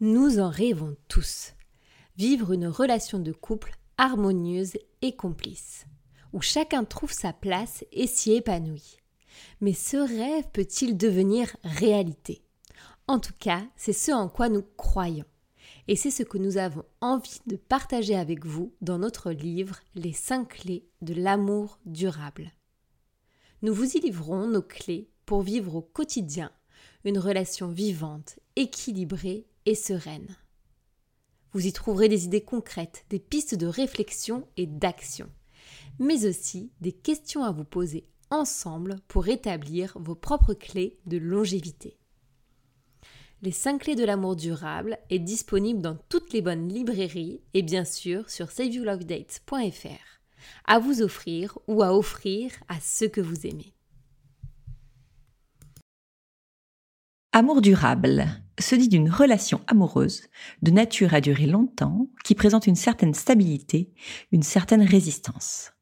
Nous en rêvons tous. Vivre une relation de couple harmonieuse et complice, où chacun trouve sa place et s'y épanouit. Mais ce rêve peut-il devenir réalité? En tout cas, c'est ce en quoi nous croyons. Et c'est ce que nous avons envie de partager avec vous dans notre livre Les 5 clés de l'amour durable. Nous vous y livrons nos clés pour vivre au quotidien une relation vivante, équilibrée et sereine. Vous y trouverez des idées concrètes, des pistes de réflexion et d'action, mais aussi des questions à vous poser ensemble pour établir vos propres clés de longévité. Les 5 clés de l'amour durable est disponible dans toutes les bonnes librairies et bien sûr sur saveyourlovedates.fr à vous offrir ou à offrir à ceux que vous aimez. Amour durable se dit d'une relation amoureuse de nature à durer longtemps qui présente une certaine stabilité, une certaine résistance.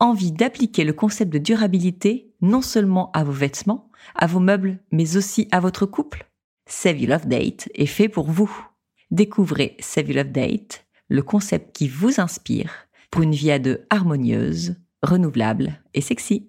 Envie d'appliquer le concept de durabilité non seulement à vos vêtements, à vos meubles, mais aussi à votre couple Save Love Date est fait pour vous. Découvrez Save Love Date, le concept qui vous inspire pour une vie à deux harmonieuse, renouvelable et sexy.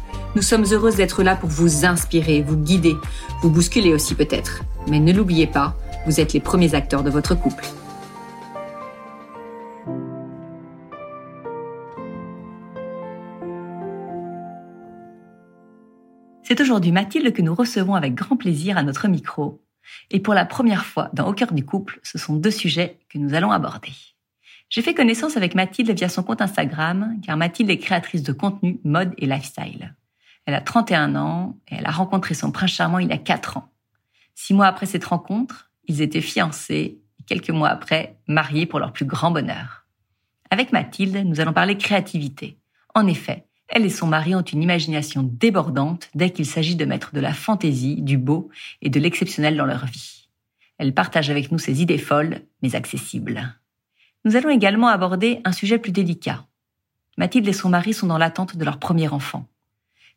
Nous sommes heureuses d'être là pour vous inspirer, vous guider, vous bousculer aussi peut-être. Mais ne l'oubliez pas, vous êtes les premiers acteurs de votre couple. C'est aujourd'hui Mathilde que nous recevons avec grand plaisir à notre micro. Et pour la première fois dans Au cœur du couple, ce sont deux sujets que nous allons aborder. J'ai fait connaissance avec Mathilde via son compte Instagram, car Mathilde est créatrice de contenu mode et lifestyle. Elle a 31 ans et elle a rencontré son prince charmant il y a 4 ans. Six mois après cette rencontre, ils étaient fiancés et quelques mois après, mariés pour leur plus grand bonheur. Avec Mathilde, nous allons parler créativité. En effet, elle et son mari ont une imagination débordante dès qu'il s'agit de mettre de la fantaisie, du beau et de l'exceptionnel dans leur vie. Elle partage avec nous ses idées folles, mais accessibles. Nous allons également aborder un sujet plus délicat. Mathilde et son mari sont dans l'attente de leur premier enfant.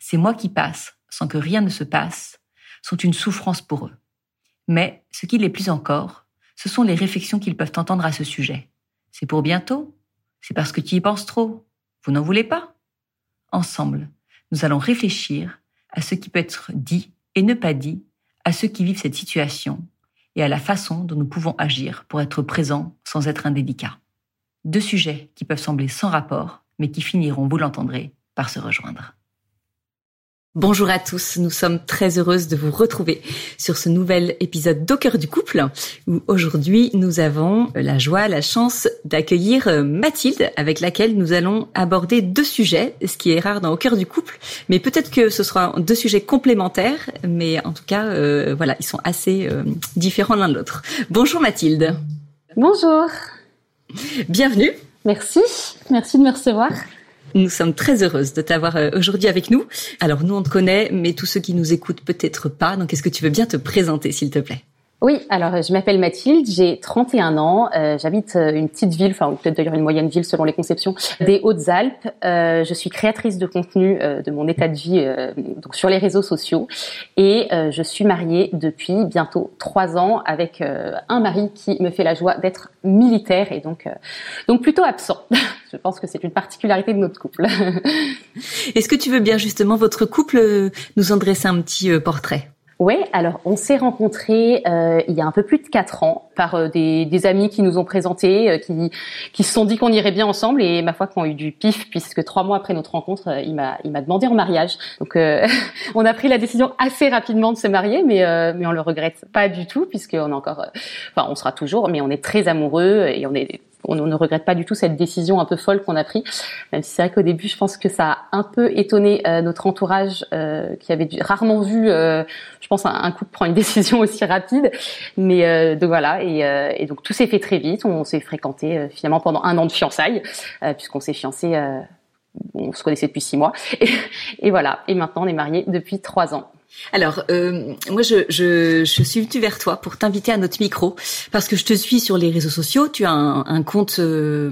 Ces mois qui passent, sans que rien ne se passe, sont une souffrance pour eux. Mais ce qui l'est plus encore, ce sont les réflexions qu'ils peuvent entendre à ce sujet. C'est pour bientôt C'est parce que tu y penses trop Vous n'en voulez pas Ensemble, nous allons réfléchir à ce qui peut être dit et ne pas dit à ceux qui vivent cette situation et à la façon dont nous pouvons agir pour être présents sans être indélicats. Deux sujets qui peuvent sembler sans rapport, mais qui finiront, vous l'entendrez, par se rejoindre. Bonjour à tous, nous sommes très heureuses de vous retrouver sur ce nouvel épisode d'Au cœur du couple où aujourd'hui nous avons la joie, la chance d'accueillir euh, Mathilde avec laquelle nous allons aborder deux sujets, ce qui est rare dans Au cœur du couple, mais peut-être que ce sera deux sujets complémentaires, mais en tout cas euh, voilà, ils sont assez euh, différents l'un de l'autre. Bonjour Mathilde. Bonjour. Bienvenue. Merci, merci de me recevoir. Nous sommes très heureuses de t'avoir euh, aujourd'hui avec nous. Alors nous, on te connaît, mais tous ceux qui nous écoutent peut-être pas. Donc est-ce que tu veux bien te présenter, s'il te plaît? Oui, alors je m'appelle Mathilde, j'ai 31 ans, euh, j'habite euh, une petite ville, enfin peut-être d'ailleurs une moyenne ville selon les conceptions, des Hautes-Alpes. Euh, je suis créatrice de contenu euh, de mon état de vie donc sur les réseaux sociaux et je suis mariée depuis bientôt trois ans avec un mari qui me fait la joie d'être militaire et donc donc plutôt absent. je pense que c'est une particularité de notre couple. Est-ce que tu veux bien justement votre couple nous en dresser un petit portrait? Oui, alors on s'est rencontrés euh, il y a un peu plus de quatre ans par euh, des, des, amis qui nous ont présentés, euh, qui, qui se sont dit qu'on irait bien ensemble et ma foi qu'on a eu du pif puisque trois mois après notre rencontre, euh, il m'a il m'a demandé en mariage. Donc on a pris la décision assez rapidement de se marier, mais mais on le regrette pas du tout puisqu'on a encore, enfin on sera toujours, mais on est très amoureux et on est on, ne regrette pas du tout cette décision un peu folle qu'on a prise. Même si c'est vrai qu'au début, je pense que ça a un peu étonné notre entourage qui avait rarement vu, je pense, un, couple prendre une décision aussi rapide. Mais donc voilà, et, et donc tout s'est fait très vite. On s'est fréquenté finalement pendant un an de fiançailles, puisqu'on s'est fiancé on se connaissait depuis six mois. Et, voilà. Et maintenant, on est mariés depuis trois ans. Alors, euh, moi, je, je, je, suis venue vers toi pour t'inviter à notre micro parce que je te suis sur les réseaux sociaux. Tu as un, un compte, euh,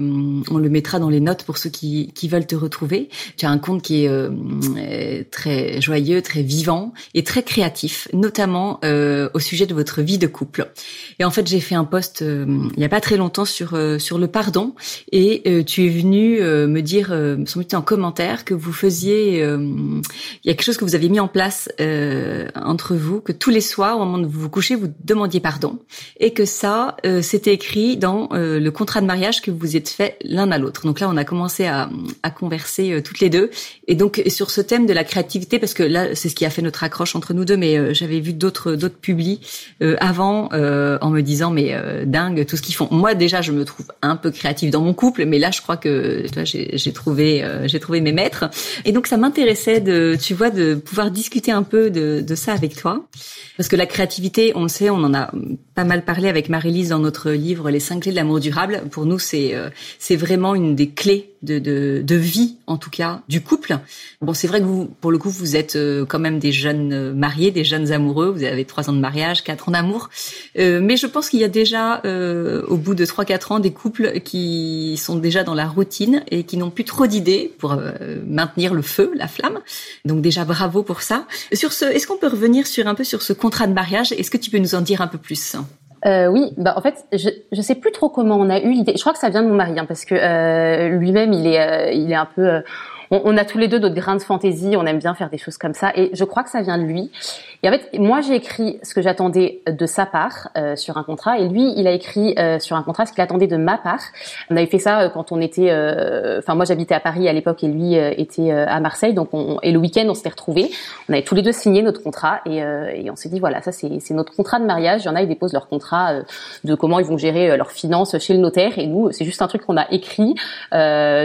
on le mettra dans les notes pour ceux qui, qui veulent te retrouver. Tu as un compte qui est euh, très joyeux, très vivant et très créatif, notamment euh, au sujet de votre vie de couple. Et en fait, j'ai fait un post il y a pas très longtemps sur sur le pardon et tu es venu me dire, sans doute en commentaire, que vous faisiez, il y a quelque chose que vous avez mis en place. Euh, entre vous que tous les soirs, au moment de vous coucher, vous demandiez pardon et que ça, euh, c'était écrit dans euh, le contrat de mariage que vous êtes fait l'un à l'autre. Donc là, on a commencé à, à converser toutes les deux. Et donc sur ce thème de la créativité, parce que là, c'est ce qui a fait notre accroche entre nous deux, mais j'avais vu d'autres d'autres publis avant en me disant mais dingue tout ce qu'ils font. Moi déjà, je me trouve un peu créative dans mon couple, mais là, je crois que j'ai trouvé j'ai trouvé mes maîtres. Et donc ça m'intéressait de, tu vois, de pouvoir discuter un peu de ça avec toi. Parce que la créativité, on le sait, on en a pas mal parlé avec Marie-Lise dans notre livre Les cinq clés de l'amour durable. Pour nous, c'est euh, vraiment une des clés de, de, vie, en tout cas, du couple. Bon, c'est vrai que vous, pour le coup, vous êtes euh, quand même des jeunes euh, mariés, des jeunes amoureux. Vous avez trois ans de mariage, quatre ans d'amour. mais je pense qu'il y a déjà, au bout de trois, quatre ans, des couples qui sont déjà dans la routine et qui n'ont plus trop d'idées pour maintenir le feu, la flamme. Donc déjà, bravo pour ça. Sur ce, est-ce qu'on peut revenir sur un peu sur ce contrat de mariage? Est-ce que tu peux nous en dire un peu plus? Euh, oui, bah en fait, je je sais plus trop comment on a eu l'idée. Je crois que ça vient de mon mari, hein, parce que euh, lui-même, il est euh, il est un peu euh, on, a tous les deux notre grain de fantaisie, on aime bien faire des choses comme ça, et je crois que ça vient de lui. Et en fait, moi j'ai écrit ce que j'attendais de sa part euh, sur un contrat, et lui il a écrit euh, sur un contrat ce qu'il attendait de ma part. On avait fait ça euh, quand on était, enfin moi j'habitais à Paris à l'époque et lui était à Marseille, donc on, et le week-end on s'était retrouvés. On avait tous les deux signé notre contrat et, et on s'est dit voilà ça c'est notre contrat de mariage. Il y en a ils déposent leur contrat de comment ils vont gérer leurs finances chez le notaire, et nous c'est juste un truc qu'on a écrit,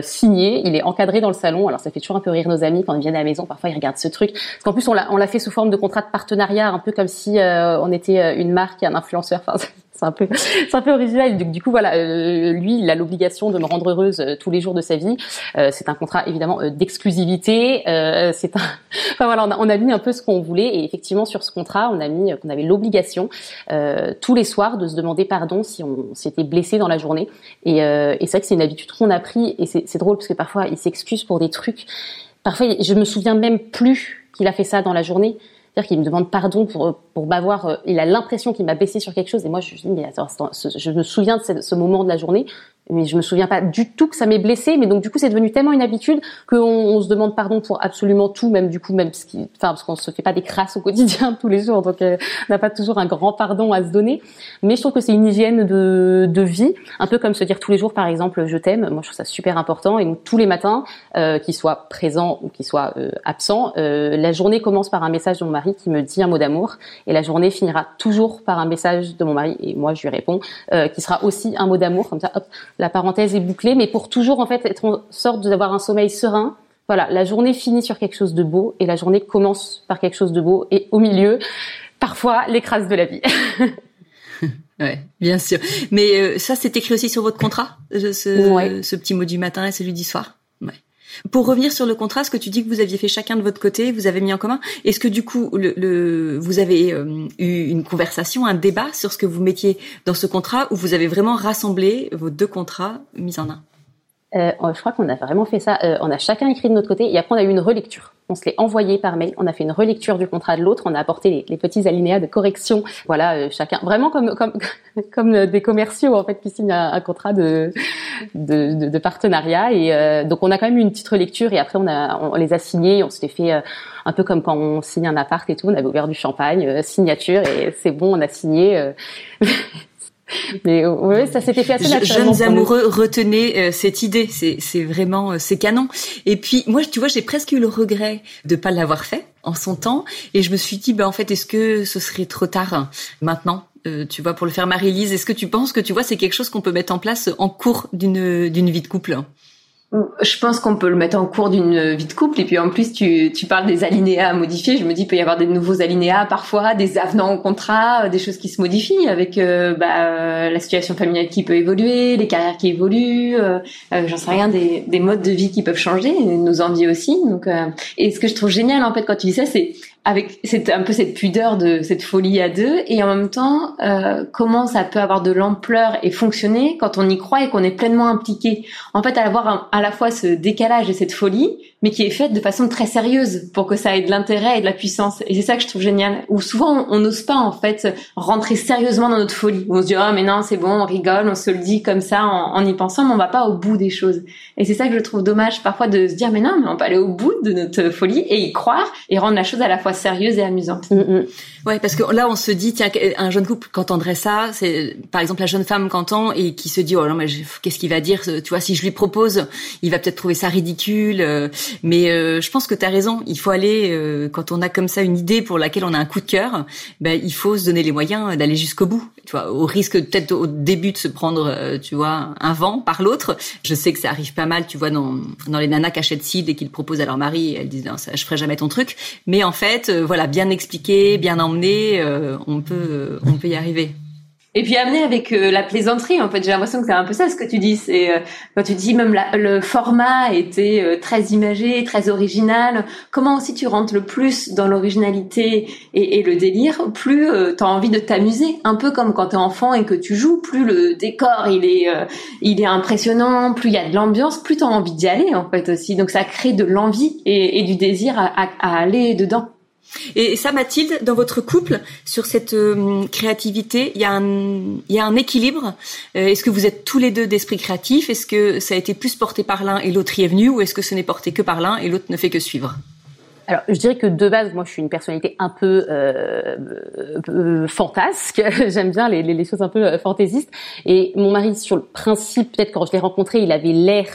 signé, il est encadré dans le salon. Alors ça fait toujours un peu rire nos amis quand ils viennent à la maison. Parfois, ils regardent ce truc. Parce qu'en plus, on l'a fait sous forme de contrat de partenariat, un peu comme si euh, on était euh, une marque et un influenceur. Enfin, c'est un peu, c'est un peu original. Du, coup, voilà, euh, lui, il a l'obligation de me rendre heureuse tous les jours de sa vie. c'est un contrat évidemment d'exclusivité. c'est un, enfin voilà, on a, on a, mis un peu ce qu'on voulait et effectivement sur ce contrat, on a mis qu'on avait l'obligation tous les soirs de se demander pardon si on s'était blessé dans la journée. Et, et c'est vrai que c'est une habitude qu'on a pris et c'est drôle parce que parfois il s'excuse pour des trucs Parfois, je me souviens même plus qu'il a fait ça dans la journée. Qu'il me demande pardon pour, pour m'avoir. Euh, il a l'impression qu'il m'a baissé sur quelque chose. Et moi, je me dis, mais attends, je me souviens de ce moment de la journée mais je me souviens pas du tout que ça m'ait blessé mais donc du coup c'est devenu tellement une habitude qu'on on se demande pardon pour absolument tout même du coup même ce qui enfin parce qu'on se fait pas des crasses au quotidien tous les jours donc euh, on n'a pas toujours un grand pardon à se donner. Mais je trouve que c'est une hygiène de, de vie un peu comme se dire tous les jours par exemple je t'aime. Moi je trouve ça super important et donc tous les matins euh, qu'il soit présent ou qu'il soit euh, absent euh, la journée commence par un message de mon mari qui me dit un mot d'amour et la journée finira toujours par un message de mon mari et moi je lui réponds euh, qui sera aussi un mot d'amour comme ça hop la parenthèse est bouclée, mais pour toujours en fait être en sorte d'avoir un sommeil serein. Voilà, la journée finit sur quelque chose de beau et la journée commence par quelque chose de beau et au milieu, parfois l'écrase de la vie. ouais, bien sûr. Mais euh, ça, c'est écrit aussi sur votre contrat, ce, ce petit mot du matin et celui du soir. Pour revenir sur le contrat, ce que tu dis que vous aviez fait chacun de votre côté, vous avez mis en commun. Est-ce que du coup, le, vous avez euh, eu une conversation, un débat sur ce que vous mettiez dans ce contrat, ou vous avez vraiment rassemblé vos deux contrats mis en un? Euh, Je crois qu'on a vraiment fait ça. Euh, on a chacun écrit de notre côté, et après on a eu une relecture. On se l'est envoyé par mail, on a fait une relecture du contrat de l'autre, on a apporté les, petits alinéas de correction, voilà, euh, chacun, vraiment comme comme comme des commerciaux en fait qui signent un, contrat de, de, de partenariat. Et euh, donc on a quand même eu une petite relecture et après on a on, les a signés, on s'était fait euh, un peu comme quand on signe un appart et tout, on avait ouvert du champagne, signature et c'est bon, on a signé. Mais oui, ça s'était fait assez naturellement. Jeunes amoureux, retenez euh, cette idée. C'est, vraiment, euh, c'est canon. Et puis moi, tu vois, j'ai presque eu le regret de pas l'avoir fait en son temps. Et je me suis dit, ben en fait, est-ce que ce serait trop tard maintenant tu vois, pour le faire Marie-Lise? Est-ce que tu penses que tu vois, c'est quelque chose qu'on peut mettre en place en cours d'une d'une vie de couple? Je pense qu'on peut le mettre en cours d'une vie de couple et puis en plus tu, tu parles des alinéas à modifier. Je me dis il peut y avoir des nouveaux alinéas parfois, des avenants au contrat, euh, des choses qui se modifient avec euh, bah, euh, la situation familiale qui peut évoluer, les carrières qui évoluent, euh, j'en sais rien, des, des modes de vie qui peuvent changer, nos envies aussi. Donc et ce que je trouve génial en fait quand tu dis ça, c'est avec un peu cette pudeur de cette folie à deux. Et en même temps euh, comment ça peut avoir de l'ampleur et fonctionner quand on y croit et qu'on est pleinement impliqué? En fait avoir à la fois ce décalage et cette folie mais qui est faite de façon très sérieuse pour que ça ait de l'intérêt et de la puissance et c'est ça que je trouve génial où souvent on n'ose pas en fait rentrer sérieusement dans notre folie on se dit oh mais non c'est bon on rigole on se le dit comme ça en, en y pensant mais on va pas au bout des choses et c'est ça que je trouve dommage parfois de se dire mais non mais on peut aller au bout de notre folie et y croire et rendre la chose à la fois sérieuse et amusante. Mm, mm. Ouais, parce que là, on se dit, tiens, un jeune couple qui entendrait ça, c'est par exemple la jeune femme qui entend et qui se dit, oh non, mais qu'est-ce qu'il va dire Tu vois, si je lui propose, il va peut-être trouver ça ridicule. Euh, mais euh, je pense que tu as raison. Il faut aller, euh, quand on a comme ça une idée pour laquelle on a un coup de cœur, ben, il faut se donner les moyens d'aller jusqu'au bout. Tu vois, au risque peut-être au début de se prendre, tu vois, un vent par l'autre. Je sais que ça arrive pas mal, tu vois, dans, dans les nanas qui achètent Sid et qu'ils proposent à leur mari, elles disent, non, ça, je ferai jamais ton truc. Mais en fait, euh, voilà, bien expliqué, bien emmené, euh, on peut, on peut y arriver. Et puis amener avec euh, la plaisanterie, en fait, j'ai l'impression que c'est un peu ça ce que tu dis. C'est quand tu dis même le format était très imagé, très original. Comment aussi tu rentres le plus dans l'originalité et, et, le délire, plus tu as envie de t'amuser. Un peu comme quand tu es enfant et que tu joues, plus le décor il est il est impressionnant, plus il y a de l'ambiance, plus tu as envie d'y aller en fait aussi. Donc ça crée de l'envie et, et, du désir à, à, à aller dedans. Et ça, Mathilde, dans votre couple, sur cette euh, créativité, il y, a un, équilibre. Euh, est-ce que vous êtes tous les deux d'esprit créatif? Est-ce que ça a été plus porté par l'un et l'autre y est venu? Ou est-ce que ce n'est porté que par l'un et l'autre ne fait que suivre? Alors, je dirais que de base, moi, je suis une personnalité un peu euh fantasque. J'aime bien les, les, choses un peu fantaisistes. Et mon mari, sur le principe, peut-être quand je l'ai rencontré, il avait l'air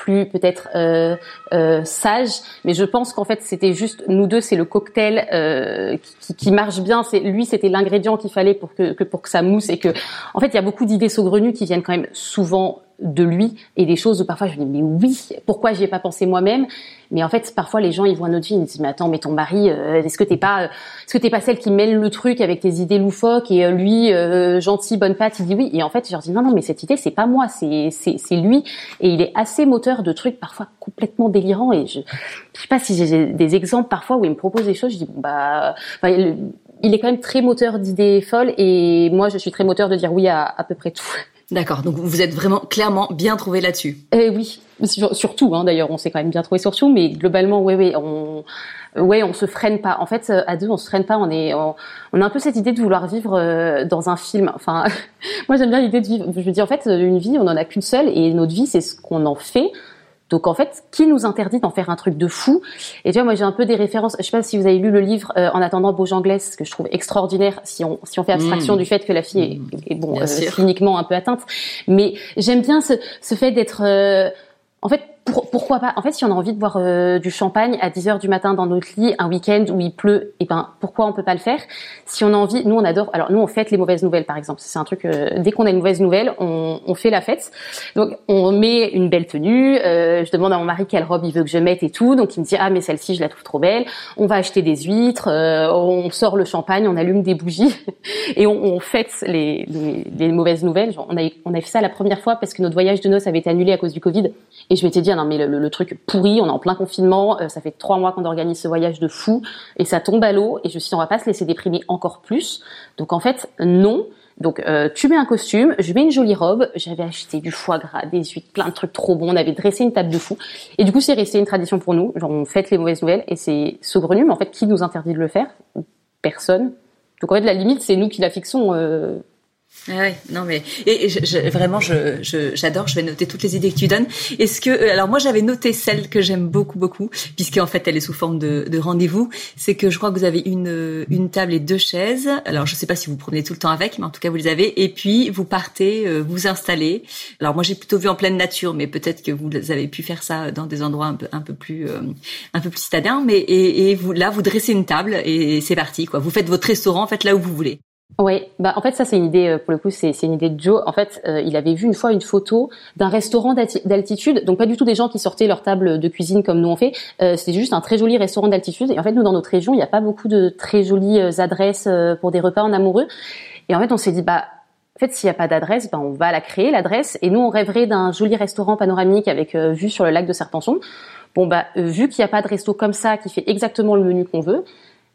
plus peut-être euh, euh, sage, mais je pense qu'en fait c'était juste nous deux, c'est le cocktail euh, qui, qui, marche bien. C'est lui, c'était l'ingrédient qu'il fallait pour que, que, pour que ça mousse et que en fait il y a beaucoup d'idées saugrenues qui viennent quand même souvent de lui et des choses où parfois je me dis mais oui pourquoi j'y ai pas pensé moi-même? Mais en fait parfois les gens ils voient notre vie ils disent mais attends mais ton mari euh, est-ce que t'es pas est-ce que t'es pas celle qui mêle le truc avec tes idées loufoques et euh, lui euh, gentil bonne patte il dit oui. Et en fait je leur dis non non mais cette idée c'est pas moi c'est c'est c'est lui. Et il est assez moteur de trucs parfois complètement délirants. Et je je sais pas si j'ai des exemples parfois où il me propose des choses je dis bon bah il est quand même très moteur d'idées folles. Et moi je suis très moteur de dire oui à à peu près tout D'accord, donc vous êtes vraiment clairement bien trouvé là-dessus. Eh oui, surtout hein, d'ailleurs, on s'est quand même bien trouvé sur tout, mais globalement, oui, oui, on, ouais, on se freine pas. En fait, à deux, on se freine pas. On est, on, a un peu cette idée de vouloir vivre euh, dans un film. Enfin, moi j'aime bien l'idée de vivre. Je veux dire, en fait, une vie, on en a qu'une seule, et notre vie, c'est ce qu'on en fait. Donc en fait, qui nous interdit d'en faire un truc de fou? Et tu vois, moi j'ai un peu des références. Je sais pas si vous avez lu le livre euh, En attendant Beaujanglès, que je trouve extraordinaire si on si on fait abstraction mmh. du fait que la fille est, bon euh, cliniquement un peu atteinte. Mais j'aime bien ce, ce fait d'être euh, en fait pourquoi pas En fait, si on a envie de boire euh, du champagne à 10 heures du matin dans notre lit, un week-end où il pleut, et eh ben pourquoi on peut pas le faire? Si on a envie, nous on adore. Alors nous on fête les mauvaises nouvelles par exemple. C'est un truc. Euh, dès qu'on a une mauvaise nouvelle, on, on, fait la fête. Donc on met une belle tenue. Euh, je demande à mon mari quelle robe il veut que je mette et tout. Donc il me dit ah mais celle-ci je la trouve trop belle. On va acheter des huîtres. on sort le champagne, on allume des bougies et on, on fête les, les, mauvaises nouvelles. on a on a fait ça la première fois parce que notre voyage de noces avait été annulé à cause du Covid. Et je m'étais dit ah non mais le, le, truc pourri, on est en plein confinement, euh, ça fait trois mois qu'on organise ce voyage de fou et ça tombe à l'eau et je me suis dit on va pas se laisser déprimer encore plus. Donc en fait non. Donc euh, tu mets un costume, je mets une jolie robe, j'avais acheté du foie gras, des huîtres, plein de trucs trop bons, on avait dressé une table de fou. Et du coup c'est resté une tradition pour nous, genre on fête les mauvaises nouvelles et c'est saugrenu, mais en fait qui nous interdit de le faire? Personne. Donc en fait la limite c'est nous qui la fixons. Euh, ah non mais et, je, vraiment je j'adore, je, vais noter toutes les idées que tu donnes. Est-ce que euh, alors moi j'avais noté celle que j'aime beaucoup beaucoup puisqu'en fait elle est sous forme de, de rendez-vous, c'est que je crois que vous avez une euh, une table et deux chaises. Alors je sais pas si vous promenez tout le temps avec, mais en tout cas vous les avez et puis vous partez, euh, vous installez. Alors moi j'ai plutôt vu en pleine nature, mais peut-être que vous avez pu faire ça dans des endroits un peu un peu plus un peu plus citadins, mais et, et vous là vous dressez une table et c'est parti quoi. Vous faites votre restaurant en fait là où vous voulez. Oui, bah en fait ça c'est une idée pour le coup c'est une idée de Joe. En fait, il avait vu une fois une photo d'un restaurant d'altitude, donc pas du tout des gens qui sortaient leur table de cuisine comme nous on fait. C'était juste un très joli restaurant d'altitude. Et en fait nous dans notre région il n'y a pas beaucoup de très jolies adresses pour des repas en amoureux. Et en fait on s'est dit bah en fait, s'il n'y a pas d'adresse, ben on va la créer l'adresse. Et nous, on rêverait d'un joli restaurant panoramique avec vue sur le lac de Serpenson. Bon bah vu qu'il n'y a pas de resto comme ça qui fait exactement le menu qu'on veut,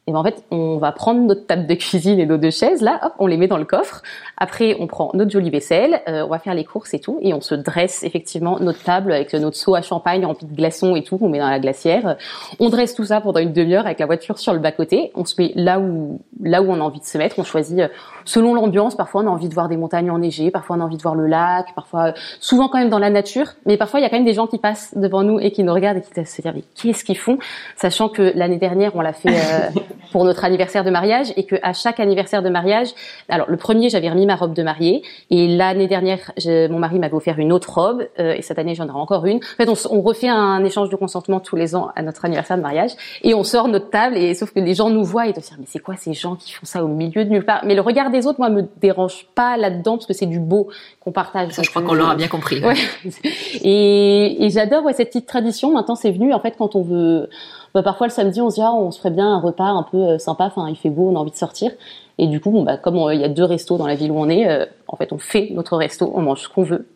et ben en fait, on va prendre notre table de cuisine et nos deux chaises, là, hop, on les met dans le coffre. Après, on prend notre jolie vaisselle, euh, on va faire les courses et tout, et on se dresse effectivement notre table avec notre seau à champagne rempli de glaçons et tout, on met dans la glacière. On dresse tout ça pendant une demi-heure avec la voiture sur le bas-côté. On se met là où là où on a envie de se mettre. On choisit euh, selon l'ambiance. Parfois, on a envie de voir des montagnes enneigées, parfois on a envie de voir le lac, parfois, souvent quand même dans la nature. Mais parfois, il y a quand même des gens qui passent devant nous et qui nous regardent et qui se disent mais qu'est-ce qu'ils font, sachant que l'année dernière, on l'a fait. Euh, pour notre anniversaire de mariage et que à chaque anniversaire de mariage, alors le premier j'avais remis ma robe de mariée et l'année dernière mon mari m'avait offert une autre robe euh, et cette année j'en aurai encore une. En fait on, refait un échange de consentement tous les ans à notre anniversaire de mariage et on sort notre table et sauf que les gens nous voient et te disent mais c'est quoi ces gens qui font ça au milieu de nulle part? Mais le regard des autres moi me dérange pas là-dedans parce que c'est du beau qu'on partage. Ça, je crois qu'on l'aura bien compris. Ouais. et, et j'adore ouais, cette petite tradition. Maintenant c'est venu en fait quand on veut bah, parfois le samedi on se dit ah, on se ferait bien un repas un peu euh, sympa, enfin il fait beau, on a envie de sortir. Et du coup, bon, bah, comme il y a deux restos dans la ville où on est, euh, en fait on fait notre resto, on mange ce qu'on veut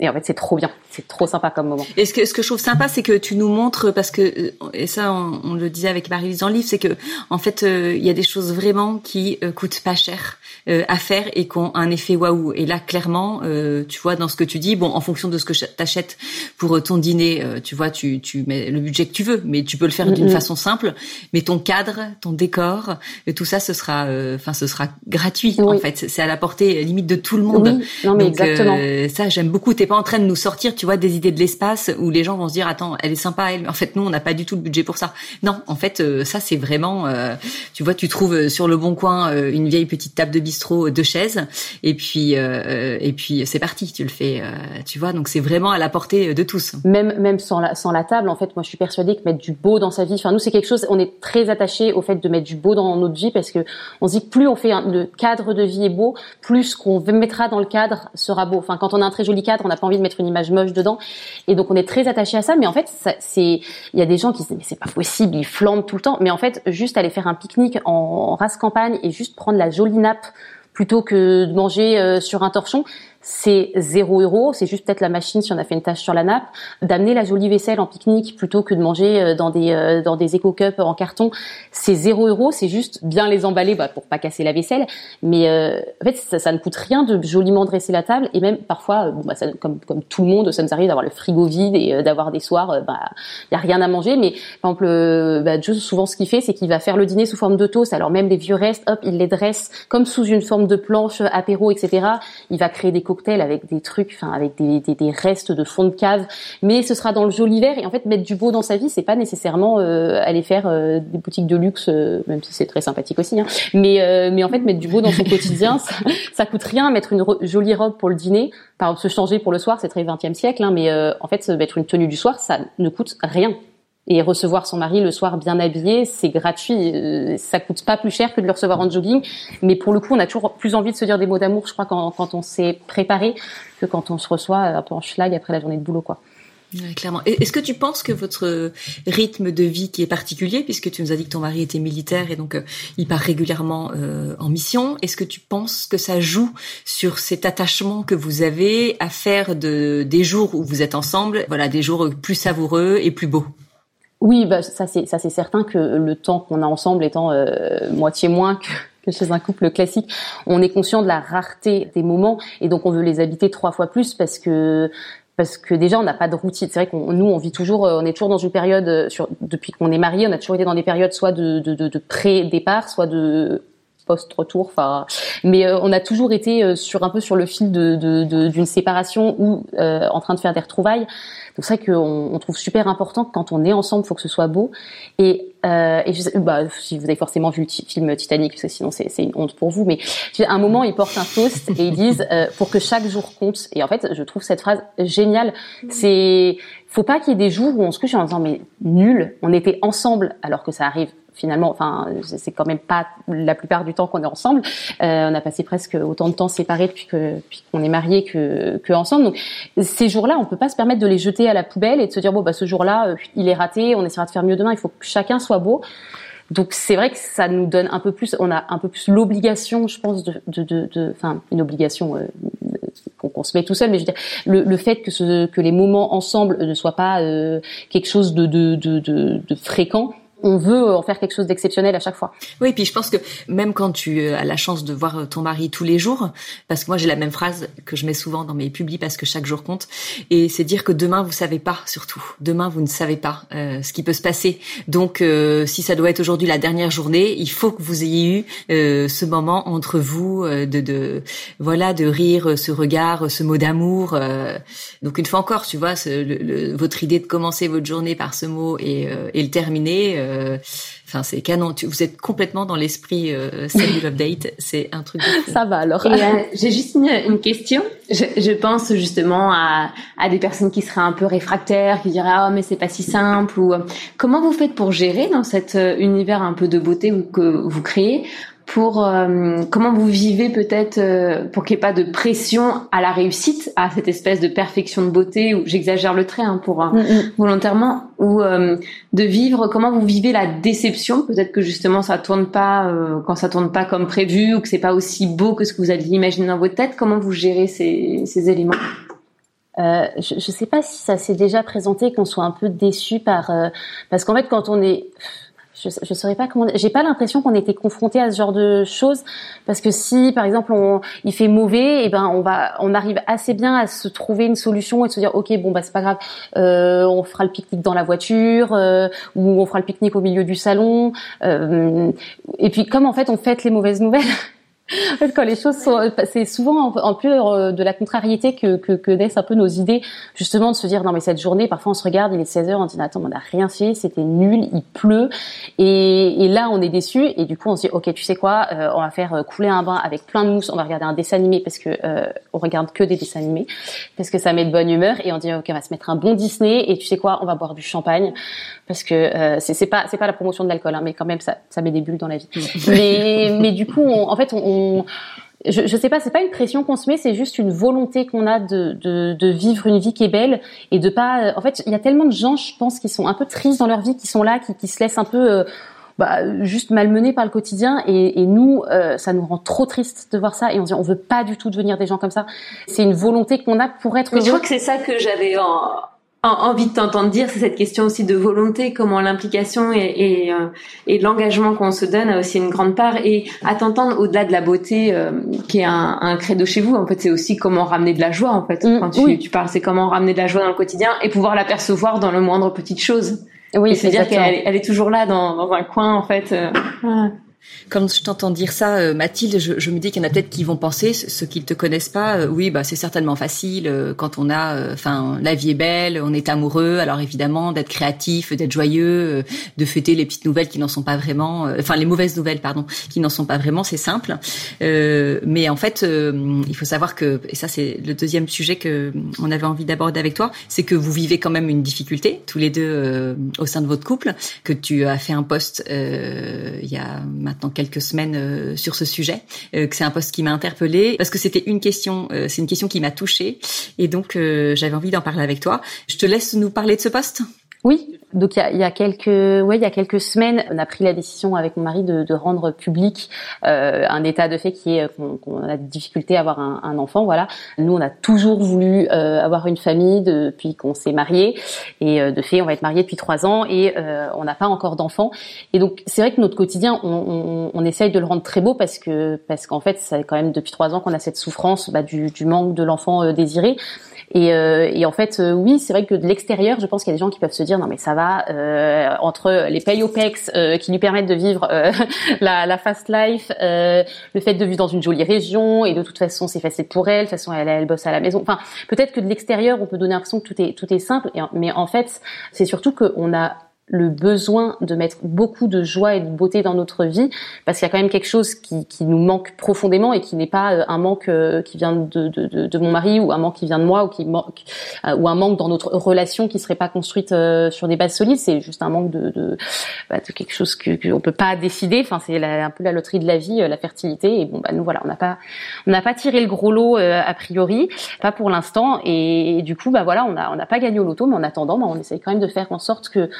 et en fait, c'est trop bien. C'est trop sympa comme moment. Et ce que, ce que je trouve sympa, c'est que tu nous montres, parce que, et ça, on, le disait avec Marie-Lise dans le livre, c'est que, en fait, euh, il y a des choses vraiment qui euh, coûtent pas cher euh, à faire et qui ont un effet waouh. Et là, clairement, tu vois, dans ce que tu dis, bon, en fonction de ce que t'achètes pour ton dîner, tu vois, tu, tu mets le budget que tu veux, mais tu peux le faire d'une façon simple. Mais ton cadre, ton décor, et tout ça, ce sera, enfin, ce sera gratuit, en fait. C'est à la portée limite de tout le monde. Oui. Non, mais exactement. ça, j'aime beaucoup tes en train de nous sortir, tu vois, des idées de l'espace où les gens vont se dire attends, elle est sympa elle, mais en fait nous on n'a pas du tout le budget pour ça. Non, en fait euh, ça c'est vraiment, euh, tu vois, tu trouves euh, sur le bon coin une vieille petite table de bistrot, deux chaises, et puis et puis c'est parti, tu le fais, tu vois, donc c'est vraiment à la portée de tous. Même même sans la sans la table, en fait, moi je suis persuadée que mettre du beau dans sa vie, enfin nous c'est quelque chose, on est très attaché au fait de mettre du beau dans notre vie parce que on se dit que plus on fait le cadre de vie est beau, plus ce qu'on mettra dans le cadre sera beau. Enfin quand on a un très joli cadre, on n'a pas envie de mettre une image moche dedans. Et donc on est très attaché à ça. Mais en fait, c'est il y a des gens qui se disent mais c'est pas possible, ils flambent tout le temps. Mais en fait, juste aller faire un pique-nique en, race campagne et juste prendre la jolie nappe plutôt que de manger euh, sur un torchon, c'est zéro euro, c'est juste peut-être la machine si on a fait une tâche sur la nappe, d'amener la jolie vaisselle en pique-nique plutôt que de manger euh, dans des euh, dans des éco cups en carton, c'est zéro euro, c'est juste bien les emballer bah, pour pas casser la vaisselle, mais euh, en fait ça, ça, ne coûte rien de joliment dresser la table. Et même parfois bon bah ça, comme comme tout le monde ça nous arrive d'avoir le frigo vide et d'avoir des soirs bah y a rien à manger, mais par exemple bah, Joe souvent ce qu'il fait c'est qu'il va faire le dîner sous forme de toast, alors même des vieux restes, hop il les dresse comme sous une forme de planche apéro etc. Il va créer des cocktail avec des trucs, enfin avec des, restes de fond de cave, mais ce sera dans le joli verre. Et en fait, mettre du beau dans sa vie, c'est pas nécessairement euh, aller faire euh, des boutiques de luxe, euh, même si c'est très sympathique aussi. Hein. Mais euh, mais en fait, mettre du beau dans son quotidien, ça, coûte rien. Mettre une jolie robe pour le dîner, par se changer pour le soir, c'est très 20e siècle. Hein, mais en fait, mettre une tenue du soir, ça ne coûte rien et recevoir son mari le soir bien habillé, c'est gratuit. Euh, ça coûte pas plus cher que de le recevoir en jogging. Mais pour le coup, on a toujours plus envie de se dire des mots d'amour, je crois, quand, on s'est préparé, que quand on se reçoit un peu en schlag après la journée de boulot, quoi. clairement. Est-ce que tu penses que votre rythme de vie qui est particulier, puisque tu nous as dit que ton mari était militaire et donc euh, il part régulièrement euh, en mission, est-ce que tu penses que ça joue sur cet attachement que vous avez à faire de des jours où vous êtes ensemble, voilà, des jours plus savoureux et plus beaux? Oui, bah, ça c'est ça c'est certain que le temps qu'on a ensemble étant euh, moitié moins que, que chez un couple classique, on est conscient de la rareté des moments et donc on veut les habiter trois fois plus parce que parce que déjà on n'a pas de routine. C'est vrai qu'on nous on vit toujours, on est toujours dans une période euh, sur, depuis qu'on est marié, on a toujours été dans des périodes soit de, de, de, de pré-départ, soit de post-retour. Enfin, mais euh, on a toujours été sur un peu sur le fil de d'une séparation ou en train de faire des retrouvailles. Donc c'est vrai qu'on on trouve super important que quand on est ensemble, faut que ce soit beau. Et, euh, et je bah, si vous avez forcément vu le film Titanic, parce que sinon c'est une honte pour vous, mais à un moment ils portent un toast et ils disent euh, pour que chaque jour compte. Et en fait, je trouve cette phrase géniale. C'est faut pas qu'il y ait des jours où on se couche en disant mais nul, on était ensemble alors que ça arrive finalement, enfin, c'est quand même pas la plupart du temps qu'on est ensemble. on a passé presque autant de temps séparés depuis que qu'on est mariés que, que ensemble. Donc ces jours-là, on peut pas se permettre de les jeter à la poubelle et de se dire bon bah ce jour-là, il est raté, on essaiera de faire mieux demain. Il faut que chacun soit beau. Donc c'est vrai que ça nous donne un peu plus, on a un peu plus l'obligation, je pense, de, de, de, enfin une obligation euh, qu'on se met tout seul, mais je veux dire le, le fait que, ce, que les moments ensemble ne soient pas euh, quelque chose de, de, de, de fréquent, on veut en faire quelque chose d'exceptionnel à chaque fois. Oui, puis je pense que même quand tu euh, as la chance de voir ton mari tous les jours, parce que moi j'ai la même phrase que je mets souvent dans mes publis parce que chaque jour compte, et c'est dire que demain vous savez pas surtout. Demain vous ne savez pas euh, ce qui peut se passer. Donc euh, si ça doit être aujourd'hui la dernière journée, il faut que vous ayez eu ce moment entre vous de, de voilà de rire, ce regard, ce mot d'amour. donc une fois encore, tu vois, ce, votre idée de commencer votre journée par ce mot et, et le terminer euh, enfin, c'est canon. vous êtes complètement dans l'esprit euh, Love Date. C'est un truc. Ça va alors. Euh, j'ai juste une, question. Je, pense justement à, à des personnes qui seraient un peu réfractaires, qui diraient ah mais c'est pas si simple ou euh, comment vous faites pour gérer dans cet univers un peu de beauté que vous créez pour euh, comment vous vivez peut-être euh, pour qu'il n'y ait pas de pression à la réussite, à cette espèce de perfection de beauté, ou j'exagère le trait hein, pour euh, mm, mm. volontairement, ou de vivre comment vous vivez la déception, peut-être que justement ça tourne pas quand ça tourne pas comme prévu ou que c'est pas aussi beau que ce que vous aviez imaginé dans votre tête. Comment vous gérez ces, ces éléments? Je ne sais pas si ça s'est déjà présenté qu'on soit un peu déçu par parce qu'en fait quand on est je, je saurais pas comment. J'ai pas l'impression qu'on était confronté à ce genre de choses parce que si, par exemple, on, il fait mauvais, et eh ben on va, on arrive assez bien à se trouver une solution et de se dire, ok, bon bah c'est pas grave, euh, on fera le pique-nique dans la voiture euh, ou on fera le pique-nique au milieu du salon. Euh, et puis comme en fait on fête les mauvaises nouvelles. En fait, quand les choses sont, c'est souvent en, plus euh, de la contrariété que, que, que, naissent un peu nos idées, justement de se dire non mais cette journée, parfois on se regarde, il est 16 h on dit attends on n'a rien fait, c'était nul, il pleut, et, et, là on est déçu et du coup on se dit ok tu sais quoi, euh, on va faire euh, couler un bain avec plein de mousse, on va regarder un dessin animé parce que euh, on regarde que des dessins animés parce que ça met de bonne humeur. Et on dit ok on va se mettre un bon Disney et tu sais quoi, on va boire du champagne. Parce que euh, c'est pas c'est pas la promotion de l'alcool hein, mais quand même ça ça met des bulles dans la vie. mais mais du coup en fait on je, je sais pas, c'est pas une pression qu'on se met, c'est juste une volonté qu'on a de, de, de, vivre une vie qui est belle et de pas. En fait, il y a tellement de gens, je pense, qui sont un peu tristes dans leur vie, qui sont là, qui, qui se laissent un peu. Euh, bah, juste malmenés par le quotidien et, et nous euh, ça nous rend trop triste de voir ça et on dit on veut pas du tout devenir des gens comme ça c'est une volonté qu'on a pour être Mais je crois que c'est ça que j'avais en, envie de t'entendre dire, c'est cette question aussi de volonté, comment l'implication et, et, euh, et l'engagement qu'on se donne a aussi une grande part. Et à t'entendre, au-delà de la beauté, euh, qui est un, un, credo chez vous, en fait, c'est aussi comment ramener de la joie, en fait. Mm, Quand tu, tu, parles, c'est comment ramener de la joie dans le quotidien et pouvoir l'apercevoir dans le moindre petite chose. Oui, c'est-à-dire qu'elle elle est toujours là dans, dans un coin, en fait. Euh, quand je t'entends dire ça, euh, Mathilde, je, je me dis qu'il y en a peut-être qui vont penser, ceux qui ne te connaissent pas, euh, oui, bah c'est certainement facile euh, quand on a, enfin, la vie est belle, on est amoureux, alors évidemment d'être créatif, d'être joyeux, de fêter les petites nouvelles qui n'en sont pas vraiment, enfin les mauvaises nouvelles, pardon, qui n'en sont pas vraiment, c'est simple. mais en fait, il faut savoir que, et ça c'est le deuxième sujet que on avait envie d'aborder avec toi, c'est que vous vivez quand même une difficulté tous les deux au sein de votre couple, que tu as fait un poste il y a maintenant quelques semaines euh, sur ce sujet, euh, que c'est un poste qui m'a interpellée parce que c'était une question, euh, c'est une question qui m'a touchée et donc j'avais envie d'en parler avec toi. Je te laisse nous parler de ce poste? Oui, donc il y a, y a, quelques, ouais, il y a quelques semaines, on a pris la décision avec mon mari de, de rendre public euh, un état de fait qui est qu'on a des difficultés à avoir un, un, enfant. Voilà, nous on a toujours voulu euh, avoir une famille depuis qu'on s'est marié et euh, de fait on va être marié depuis trois ans et euh, on n'a pas encore d'enfant. Et donc c'est vrai que notre quotidien, on, on, on, essaye de le rendre très beau parce que parce qu'en fait c'est quand même depuis trois ans qu'on a cette souffrance bah, du, du manque de l'enfant euh, désiré. Et, euh, et en fait, euh, oui, c'est vrai que de l'extérieur, je pense qu'il y a des gens qui peuvent se dire non mais ça va euh, entre les pay OPEX qui lui permettent de vivre la, la, fast life, le fait de vivre dans une jolie région et de toute façon c'est facile pour elle, de toute façon elle, elle bosse à la maison. Enfin, peut-être que de l'extérieur on peut donner l'impression que tout est tout est simple, mais en fait c'est surtout qu'on a le besoin de mettre beaucoup de joie et de beauté dans notre vie, parce qu'il y a quand même quelque chose qui, qui nous manque profondément et qui n'est pas euh, un manque euh, qui vient de, de, de, de, mon mari ou un manque qui vient de moi ou qui manque euh, ou un manque dans notre relation qui serait pas construite sur des bases solides. C'est juste un manque de, de, bah, de quelque chose que qu'on peut pas décider. Enfin, c'est un peu la loterie de la vie, la fertilité. Et bon, bah nous voilà, on n'a pas on n'a pas tiré le gros lot a priori, pas pour l'instant. Et, du coup, bah voilà, on a on n'a pas gagné au loto, mais en attendant, bah, on essaye quand même de faire en sorte que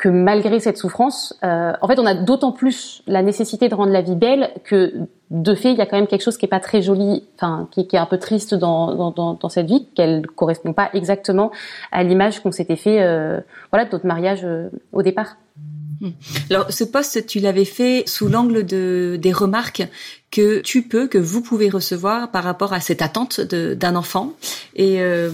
que malgré cette souffrance, euh, en fait, on a d'autant plus la nécessité de rendre la vie belle que de fait, il y a quand même quelque chose qui est pas très joli, enfin, qui, est un peu triste dans, dans, dans cette vie, qu'elle correspond pas exactement à l'image qu'on s'était fait, euh, voilà, de notre mariage euh, au départ. Hmm. Alors, ce poste, tu l'avais fait sous l'angle de, des remarques que tu peux, que vous pouvez recevoir par rapport à cette attente d'un enfant. Et euh,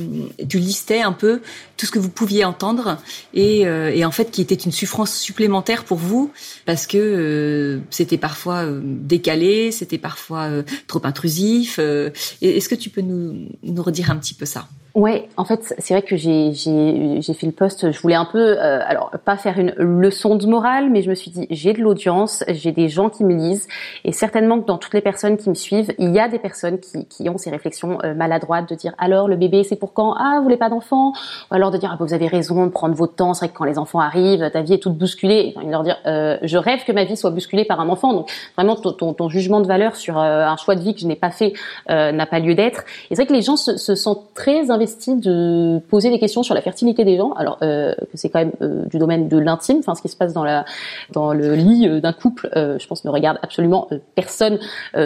tu listais un peu tout ce que vous pouviez entendre et, euh, et, en fait qui était une souffrance supplémentaire pour vous parce que euh, c'était parfois décalé, c'était parfois trop intrusif. Est-ce que tu peux nous, redire un petit peu ça? Ouais, en fait, c'est vrai que j'ai fait le poste. Je voulais un peu, euh, alors pas faire une leçon de morale, mais je me suis dit j'ai de l'audience, j'ai des gens qui me lisent, et certainement que dans toutes les personnes qui me suivent, il y a des personnes qui qui ont ces réflexions euh, maladroites de dire alors le bébé c'est pour quand? Ah vous voulez pas d'enfant? Ou alors de dire ah bah, vous avez raison de prendre votre temps. C'est vrai que quand les enfants arrivent, ta vie est toute bousculée. Et leur dire euh, je rêve que ma vie soit bousculée par un enfant. Donc vraiment ton ton, ton jugement de valeur sur un choix de vie que je n'ai pas fait n'a pas lieu d'être. Et c'est vrai que les gens se, se sentent très investis de poser des questions sur la fertilité des gens. Alors euh, c'est quand même euh, du domaine de l'intime, enfin ce qui se passe dans la dans le lit euh, d'un couple, euh, je pense ne regarde absolument personne,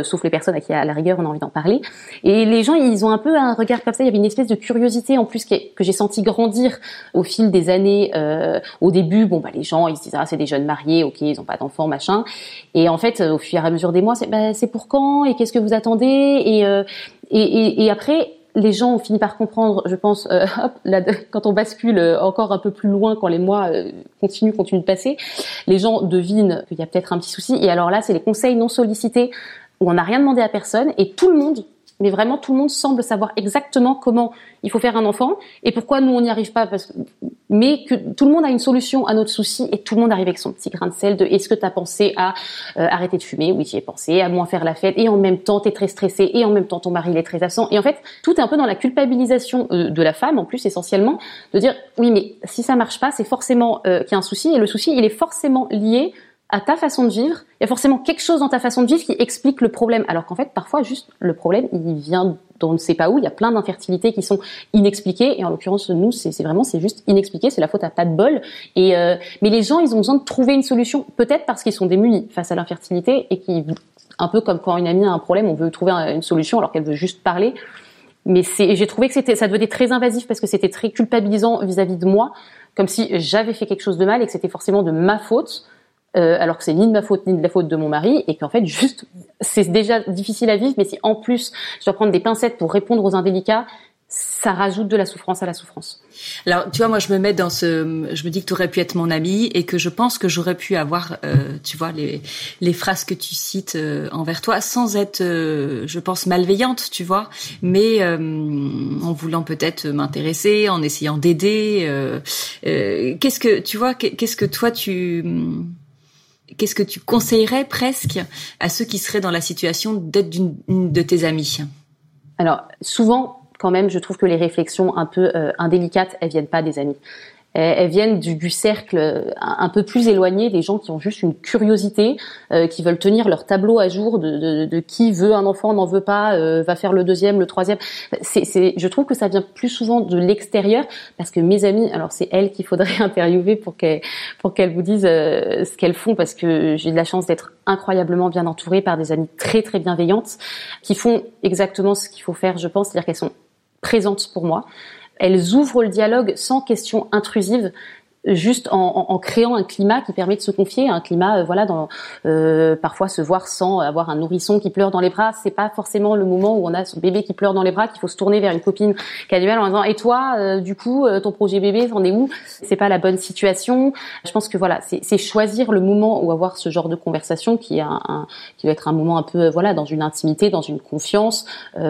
sauf les personnes à qui à la rigueur on a envie d'en parler. Et les gens ils ont un peu un regard comme ça. Avait une espèce de curiosité en plus que, que j'ai senti grandir au fil des années. au début, bon bah les gens ils se disent ah c'est des jeunes mariés, ok ils ont pas d'enfants machin. Et en fait au fur et à mesure des mois c'est bah, c'est pour quand et qu'est-ce que vous attendez et, et, et, et après les gens ont fini par comprendre, je pense, euh, hop, là, quand on bascule euh, encore un peu plus loin, quand les mois euh, continuent, continuent de passer, les gens devinent qu'il y a peut-être un petit souci. Et alors là, c'est les conseils non sollicités où on n'a rien demandé à personne et tout le monde mais vraiment tout le monde semble savoir exactement comment il faut faire un enfant et pourquoi nous on n'y arrive pas mais que tout le monde a une solution à notre souci et tout le monde arrive avec son petit grain de sel de est-ce que tu as pensé à euh, arrêter de fumer? Oui j'y ai pensé à moins faire la fête et en même temps tu es très stressé et en même temps ton mari il est très absent. Et en fait tout est un peu dans la culpabilisation euh, de la femme en plus essentiellement de dire oui mais si ça marche pas c'est forcément euh, qu'il y a un souci et le souci il est forcément lié à ta façon de vivre, il y a forcément quelque chose dans ta façon de vivre qui explique le problème. Alors qu'en fait, parfois, juste le problème, il vient d'on ne sait pas où. Il y a plein d'infertilités qui sont inexpliquées. Et en l'occurrence, nous, c'est vraiment, c'est juste inexpliqué. C'est la faute à pas de bol. Et euh, mais les gens, ils ont besoin de trouver une solution, peut-être parce qu'ils sont démunis face à l'infertilité et qui, un peu comme quand une amie a un problème, on veut trouver une solution alors qu'elle veut juste parler. Mais j'ai trouvé que c'était, ça devenait très invasif parce que c'était très culpabilisant vis-à-vis -vis de moi, comme si j'avais fait quelque chose de mal et que c'était forcément de ma faute euh, alors que c'est ni de ma faute ni de la faute de mon mari, et qu'en fait juste c'est déjà difficile à vivre, mais si en plus je dois prendre des pincettes pour répondre aux indélicats, ça rajoute de la souffrance à la souffrance. Alors, tu vois, moi, je me mets dans ce, je me dis que tu aurais pu être mon ami et que je pense que j'aurais pu avoir, euh, tu vois, les, les phrases que tu cites euh, envers toi, sans être, euh, je pense, malveillante, tu vois, mais en voulant peut-être m'intéresser, en essayant d'aider. qu'est-ce que, tu vois, qu'est-ce que toi tu qu'est-ce que tu conseillerais presque à ceux qui seraient dans la situation d'être d'une de tes amies? Alors, souvent, quand même, je trouve que les réflexions un peu euh, indélicates, elles viennent pas des amis elles viennent du, du, cercle euh, un peu plus éloigné des gens qui ont juste une curiosité, euh, qui veulent tenir leur tableau à jour de, de, de qui veut un enfant, n'en veut pas, euh, va faire le deuxième, le troisième. C'est, je trouve que ça vient plus souvent de l'extérieur parce que mes amies, alors c'est elles qu'il faudrait interviewer pour qu'elles pour qu'elles vous disent ce qu'elles font parce que j'ai de la chance d'être incroyablement bien entourée par des amies très très bienveillantes qui font exactement ce qu'il faut faire, je pense, c'est-à-dire qu'elles sont présentes pour moi elles ouvrent le dialogue sans question intrusive juste en, en, créant un climat qui permet de se confier, un climat, euh, voilà, dans, euh, parfois se voir sans avoir un nourrisson qui pleure dans les bras, c'est pas forcément le moment où on a son bébé qui pleure dans les bras qu'il faut se tourner vers une copine qui en disant et toi, euh, du coup, ton projet bébé, t'en es où? C'est pas la bonne situation. Je pense que voilà, c'est choisir le moment où avoir ce genre de conversation qui est un, qui doit être un moment un peu, voilà, dans une intimité, dans une confiance,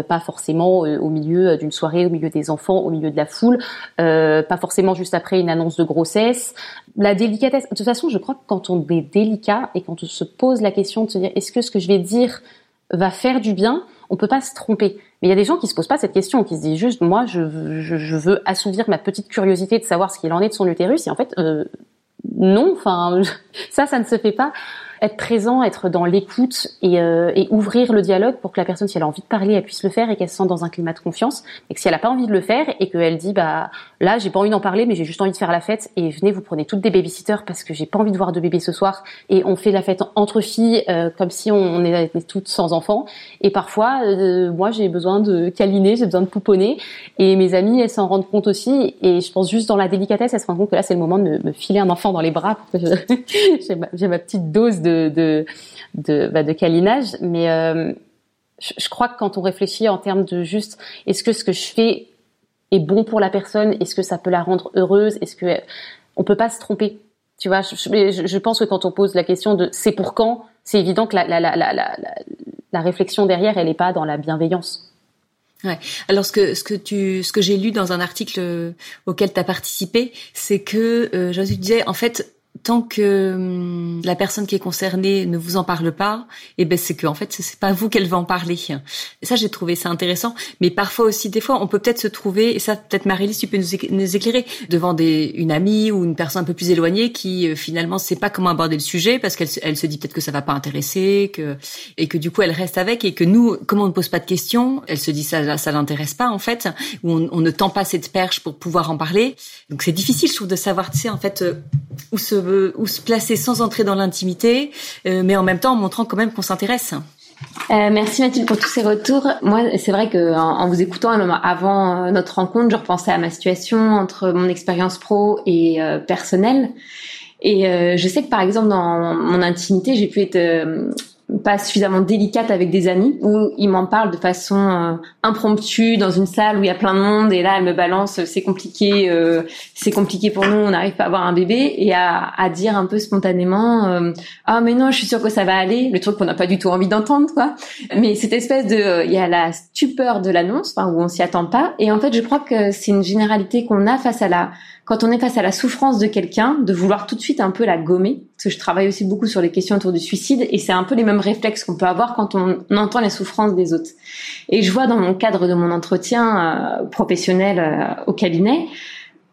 pas forcément au milieu d'une soirée, au milieu des enfants, au milieu de la foule, pas forcément juste après une annonce de grossesse La délicatesse, de toute façon, je crois que quand on est délicat et quand on se pose la question de se dire est-ce que ce que je vais dire va faire du bien, on peut pas se tromper. Mais il y a des gens qui se posent pas cette question, qui se disent juste moi je, je, je veux assouvir ma petite curiosité de savoir ce qu'il en est de son utérus. Et en fait euh, non, enfin ça ça ne se fait pas être présent, être dans l'écoute et, euh, et, ouvrir le dialogue pour que la personne, si elle a envie de parler, elle puisse le faire et qu'elle se sente dans un climat de confiance. Et que si elle n'a pas envie de le faire et qu'elle dit, bah là, j'ai pas envie d'en parler, mais j'ai juste envie de faire la fête et venez, vous prenez toutes des babysitters parce que j'ai pas envie de voir de bébés ce soir et on fait la fête entre filles euh, comme si on, est toutes sans enfants. Et parfois, euh, moi, j'ai besoin de câliner, j'ai besoin de pouponner et mes amies, elles s'en rendent compte aussi. Et je pense juste dans la délicatesse, elles se rendent compte que là, c'est le moment de me, filer un enfant dans les bras. j'ai ma, ma, petite dose de de, de, bah, de câlinage. Mais euh, je, je, crois que quand on réfléchit en termes de juste, est-ce que ce que je fais est bon pour la personne? Est-ce que ça peut la rendre heureuse? Est-ce que on peut pas se tromper? Tu vois, je, je, je, pense que quand on pose la question de c'est pour quand, c'est évident que la, la, la, la, la réflexion derrière, elle n'est pas dans la bienveillance. Ouais. Alors ce que ce que tu ce que j'ai lu dans un article auquel tu as participé, c'est que euh, Josué disait en fait tant que hum, la personne qui est concernée ne vous en parle pas, et eh ben c'est que en fait c'est pas vous qu'elle va en parler. Et ça j'ai trouvé ça intéressant, mais parfois aussi des fois on peut peut-être se trouver et ça peut-être Marie-Lise tu peux nous, éclairer devant des une amie ou une personne un peu plus éloignée qui euh, finalement sait pas comment aborder le sujet parce qu'elle elle se dit peut-être que ça va pas intéresser que et que du coup elle reste avec et que nous comme on ne pose pas de questions, elle se dit ça ça l'intéresse pas en fait ou on, on, ne tend pas cette perche pour pouvoir en parler. Donc c'est difficile je trouve de savoir tu sais en fait euh, où se où se placer sans entrer dans l'intimité, euh, mais en même temps en montrant quand même qu'on s'intéresse. Euh, merci Mathilde pour tous ces retours. Moi, c'est vrai que en, vous écoutant avant euh, notre rencontre, je repensais à ma situation entre mon expérience pro et personnelle. Et je sais que par exemple dans mon intimité, j'ai pu être pas suffisamment délicate avec des amis où ils m'en parlent de façon euh, impromptue dans une salle où il y a plein de monde et là elle me balance euh, c'est compliqué euh, c'est compliqué pour nous on n'arrive pas à avoir un bébé et à, à dire un peu spontanément ah mais non je suis sûre que ça va aller le truc qu'on n'a pas du tout envie d'entendre quoi. Mais cette espèce de il y a la stupeur de l'annonce enfin où on s'y attend pas et en fait je crois que c'est une généralité qu'on a face à la quand on est face à la souffrance de quelqu'un, de vouloir tout de suite un peu la gommer. Parce que je travaille aussi beaucoup sur les questions autour du suicide et c'est un peu les mêmes réflexes qu'on peut avoir quand on entend les souffrances des autres. Et je vois dans mon cadre de mon entretien euh, professionnel euh, au cabinet,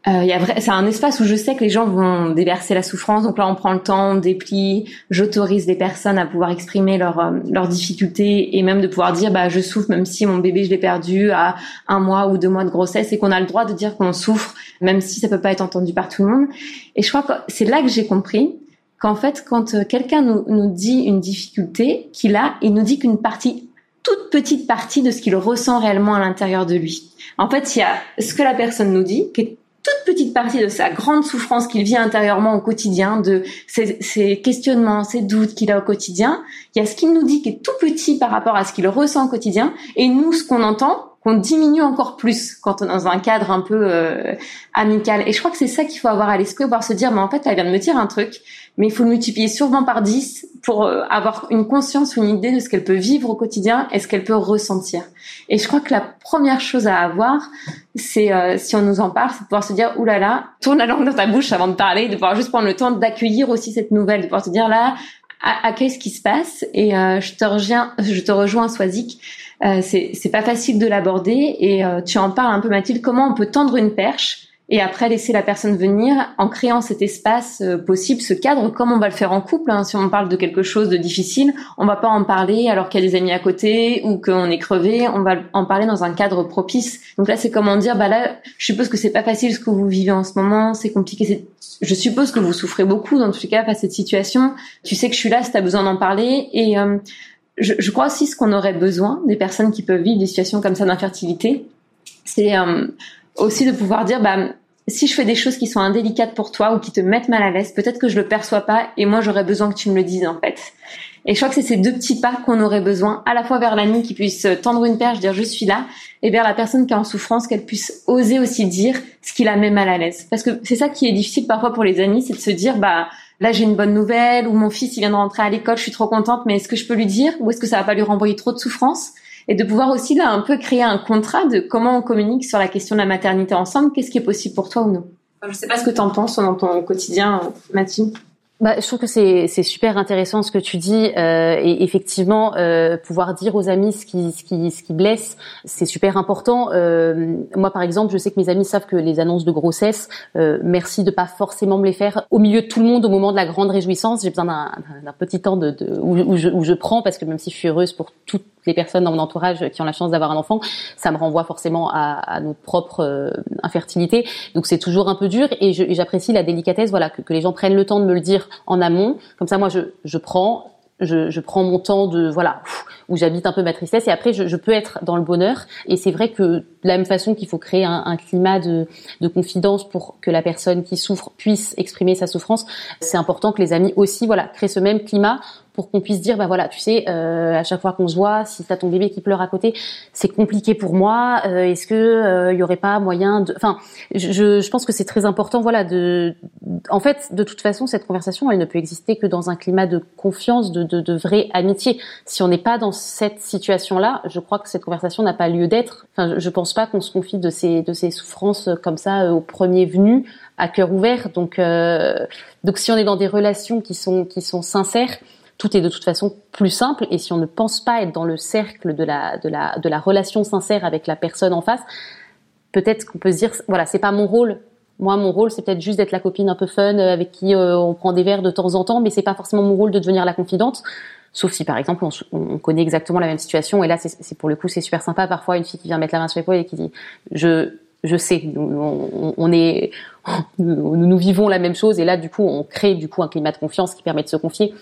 euh, c'est un espace où je sais que les gens vont déverser la souffrance. Donc là, on prend le temps, on déplie. J'autorise les personnes à pouvoir exprimer leurs euh, leurs difficultés et même de pouvoir dire, bah, je souffre même si mon bébé je l'ai perdu à un mois ou deux mois de grossesse et qu'on a le droit de dire qu'on souffre même si ça peut pas être entendu par tout le monde. Et je crois que c'est là que j'ai compris qu'en fait, quand euh, quelqu'un nous, nous dit une difficulté qu'il a, il nous dit qu'une partie toute petite partie de ce qu'il ressent réellement à l'intérieur de lui. En fait, il y a ce que la personne nous dit, qui est toute petite partie de sa grande souffrance qu'il vit intérieurement au quotidien, de ses, questionnements, ses doutes qu'il a au quotidien. Il y a ce qu'il nous dit qui est tout petit par rapport à ce qu'il ressent au quotidien, et nous, ce qu'on entend, qu'on diminue encore plus quand on est dans un cadre un peu euh, amical. Et je crois que c'est ça qu'il faut avoir à l'esprit, pouvoir se dire, mais en fait, elle vient de me dire un truc, mais il faut le multiplier sûrement par 10 pour euh, avoir une conscience ou une idée de ce qu'elle peut vivre au quotidien et ce qu'elle peut ressentir. Et je crois que la première chose à avoir, c'est euh, si on nous en parle, c'est de pouvoir se dire oulala, tourne la langue dans ta bouche avant de parler, de pouvoir juste prendre le temps d'accueillir aussi cette nouvelle, de pouvoir se dire là, accueille ce qui se passe et euh, je te rejoins, je te rejoins, Swazik. Euh, c'est pas facile de l'aborder et tu en parles un peu Mathilde. Comment on peut tendre une perche et après laisser la personne venir en créant cet espace euh, possible, ce cadre, comme on va le faire en couple. Hein. Si on parle de quelque chose de difficile, on va pas en parler alors qu'il y a des amis à côté ou qu'on est crevé. On va en parler dans un cadre propice. Donc là, c'est comment dire, bah là, je suppose que c'est pas facile ce que vous vivez en ce moment, c'est compliqué. Je suppose que vous souffrez beaucoup dans tous les cas face à cette situation. Tu sais que je suis là si tu as besoin d'en parler. Et euh, je, je, crois aussi ce qu'on aurait besoin des personnes qui peuvent vivre des situations comme ça d'infertilité, c'est euh, aussi de pouvoir dire, bah, si je fais des choses qui sont indélicates pour toi ou qui te mettent mal à l'aise, peut-être que je le perçois pas et moi j'aurais besoin que tu me le dises en fait. Et je crois que c'est ces deux petits pas qu'on aurait besoin, à la fois vers l'ami qui puisse tendre une perche, dire je suis là, et vers la personne qui est en souffrance, qu'elle puisse oser aussi dire ce qui la met mal à l'aise. Parce que c'est ça qui est difficile parfois pour les amis, c'est de se dire bah là j'ai une bonne nouvelle ou mon fils il vient de rentrer à l'école, je suis trop contente, mais est-ce que je peux lui dire ou est-ce que ça va pas lui renvoyer trop de souffrance? Et de pouvoir aussi là un peu créer un contrat de comment on communique sur la question de la maternité ensemble, qu'est-ce qui est possible pour toi ou non? Je ne sais pas ce que tu en penses dans ton quotidien, Mathilde. Bah, je trouve que c'est c'est super intéressant ce que tu dis euh, et effectivement euh, pouvoir dire aux amis ce qui ce qui ce qui blesse c'est super important. Euh, moi par exemple je sais que mes amis savent que les annonces de grossesse euh, merci de pas forcément me les faire au milieu de tout le monde au moment de la grande réjouissance. J'ai besoin d'un petit temps de, de où, où, je, où je prends parce que même si je suis heureuse pour toutes les personnes dans mon entourage qui ont la chance d'avoir un enfant, ça me renvoie forcément à, notre propre euh, infertilité. Donc c'est toujours un peu dur et j'apprécie la délicatesse, voilà, que, les gens prennent le temps de me le dire en amont. Comme ça, moi, je, prends, je, prends mon temps de voilà où j'habite un peu ma tristesse et après je, peux être dans le bonheur et c'est vrai que de la même façon qu'il faut créer un, un, climat de, de confidence pour que la personne qui souffre puisse exprimer sa souffrance c'est important que les amis aussi voilà créent ce même climat pour qu'on puisse dire, bah voilà, tu sais, euh, à chaque fois qu'on se voit, si t'as ton bébé qui pleure à côté, c'est compliqué pour moi. Euh, Est-ce que euh, il y aurait pas moyen de, enfin, je, je pense que c'est très important, voilà, de, en fait, de toute façon, cette conversation, elle ne peut exister que dans un climat de confiance, de, de, de vraie amitié. Si on n'est pas dans cette situation-là, je crois que cette conversation n'a pas lieu d'être. Enfin, je, je pense pas qu'on se confie de ces de ces souffrances comme ça euh, au premier venu à cœur ouvert. Donc, euh, donc si on est dans des relations qui sont qui sont sincères tout est de toute façon plus simple. Et si on ne pense pas être dans le cercle de la, de la, de la relation sincère avec la personne en face, peut-être qu'on peut se dire, voilà, c'est pas mon rôle. Moi, mon rôle, c'est peut-être juste d'être la copine un peu fun euh, avec qui euh, on prend des verres de temps en temps, mais c'est pas forcément mon rôle de devenir la confidente. Sauf si, par exemple, on, on connaît exactement la même situation. Et là, c'est pour le coup, c'est super sympa. Parfois, une fille qui vient mettre la main sur l'épaule et qui dit, je, je sais, on, est, nous, nous, vivons la même chose et là du coup on crée du coup un climat de confiance qui permet de se confier.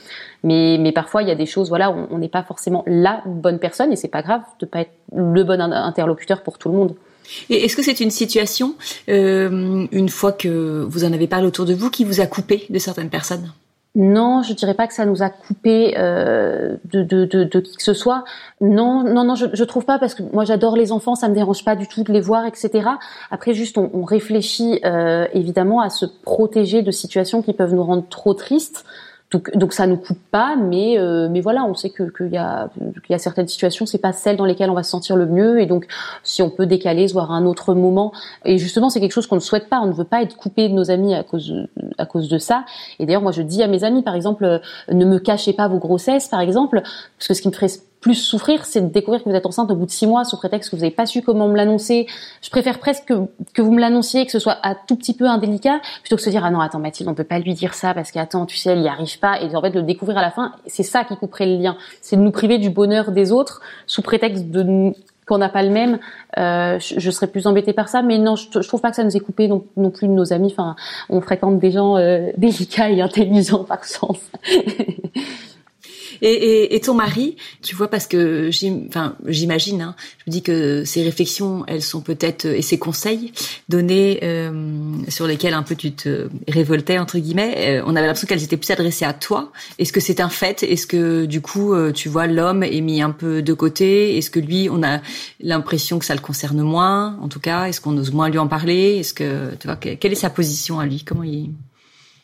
Mais, mais parfois il y a des choses, voilà, on n'est pas forcément la bonne personne et c'est pas grave de pas être le bon interlocuteur pour tout le monde. Et est-ce que c'est une situation, euh, une fois que vous en avez parlé autour de vous, qui vous a coupé de certaines personnes? Non, je dirais pas que ça nous a coupé euh, de, de, de, qui que ce soit. Non, non, non, je, je trouve pas parce que moi j'adore les enfants, ça me dérange pas du tout de les voir, etc. Après, juste on, on réfléchit euh, évidemment à se protéger de situations qui peuvent nous rendre trop tristes. Donc, donc ça nous coupe pas, mais euh, mais voilà, on sait que qu'il y a qu'il y a certaines situations, c'est pas celles dans lesquelles on va se sentir le mieux, et donc si on peut décaler, voir un autre moment, et justement c'est quelque chose qu'on ne souhaite pas, on ne veut pas être coupé de nos amis à cause à cause de ça. Et d'ailleurs moi je dis à mes amis par exemple, euh, ne me cachez pas vos grossesses par exemple, parce que ce qui me ferait plus souffrir, c'est de découvrir que vous êtes enceinte au bout de six mois sous prétexte que vous n'avez pas su comment me l'annoncer. Je préfère presque que, que vous me l'annonciez, que ce soit un tout petit peu indélicat, plutôt que de se dire ah non attends Mathilde, on peut pas lui dire ça parce qu'attends tu sais elle y arrive pas et en fait le découvrir à la fin, c'est ça qui couperait le lien, c'est de nous priver du bonheur des autres sous prétexte de qu'on n'a pas le même, euh, je, je, serais plus embêtée par ça. Mais non, je, je, trouve pas que ça nous ait coupé non, non plus de nos amis. Enfin, on fréquente des gens euh, délicats et intelligents par sens. Et, et, et, ton mari, tu vois, parce que j'imagine, hein, je me dis que ces réflexions, elles sont peut-être et ces conseils donnés euh, sur lesquels un peu tu te révoltais entre guillemets, euh, on avait l'impression qu'elles étaient plus adressées à toi. Est-ce que c'est un fait? Est-ce que du coup, euh, tu vois, l'homme est mis un peu de côté? Est-ce que lui, on a l'impression que ça le concerne moins? En tout cas, est-ce qu'on ose moins lui en parler? Est-ce que tu vois, quelle est sa position à lui? Comment il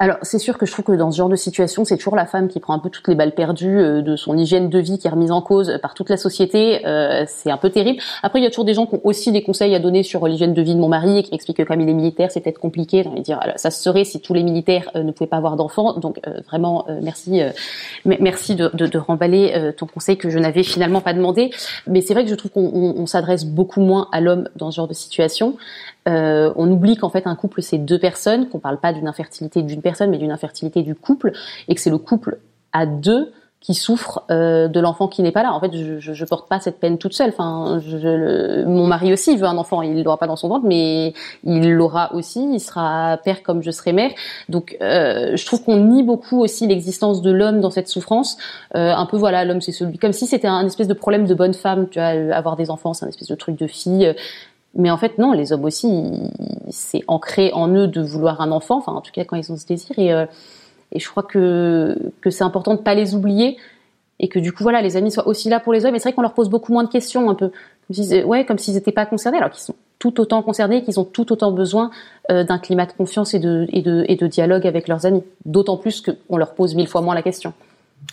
alors c'est sûr que je trouve que dans ce genre de situation, c'est toujours la femme qui prend un peu toutes les balles perdues euh, de son hygiène de vie qui est remise en cause par toute la société. Euh, c'est un peu terrible. Après, il y a toujours des gens qui ont aussi des conseils à donner sur l'hygiène de vie de mon mari et qui m'expliquent que comme il est militaire, c'est peut-être compliqué. J'ai dire, alors, ça serait si tous les militaires euh, ne pouvaient pas avoir d'enfants. Donc euh, vraiment, euh, merci, merci de, de, de remballer ton conseil que je n'avais finalement pas demandé. Mais c'est vrai que je trouve qu'on s'adresse beaucoup moins à l'homme dans ce genre de situation. Euh, on oublie qu'en fait un couple c'est deux personnes, qu'on parle pas d'une infertilité d'une personne mais d'une infertilité du couple et que c'est le couple à deux qui souffre euh, de l'enfant qui n'est pas là. En fait, je, je, porte pas cette peine toute seule. Enfin, je, mon mari aussi veut un enfant. Il l'aura pas dans son ventre, mais il l'aura aussi. Il sera père comme je serai mère. Donc, euh, je trouve qu'on nie beaucoup aussi l'existence de l'homme dans cette souffrance. Euh, un peu, voilà, l'homme c'est celui, comme si c'était un espèce de problème de bonne femme. Tu vois, avoir des enfants, c'est un espèce de truc de fille. Mais en fait, non, les hommes aussi, c'est ancré en eux de vouloir un enfant, enfin en tout cas quand ils ont ce désir. Et, euh, et je crois que, que c'est important de pas les oublier et que du coup, voilà, les amis soient aussi là pour les hommes. Et c'est vrai qu'on leur pose beaucoup moins de questions, un peu. Comme s'ils, ouais, n'étaient pas concernés, alors qu'ils sont tout autant concernés, qu'ils ont tout autant besoin euh, d'un climat de confiance et de, et, de, et de dialogue avec leurs amis. D'autant plus qu'on leur pose mille fois moins la question.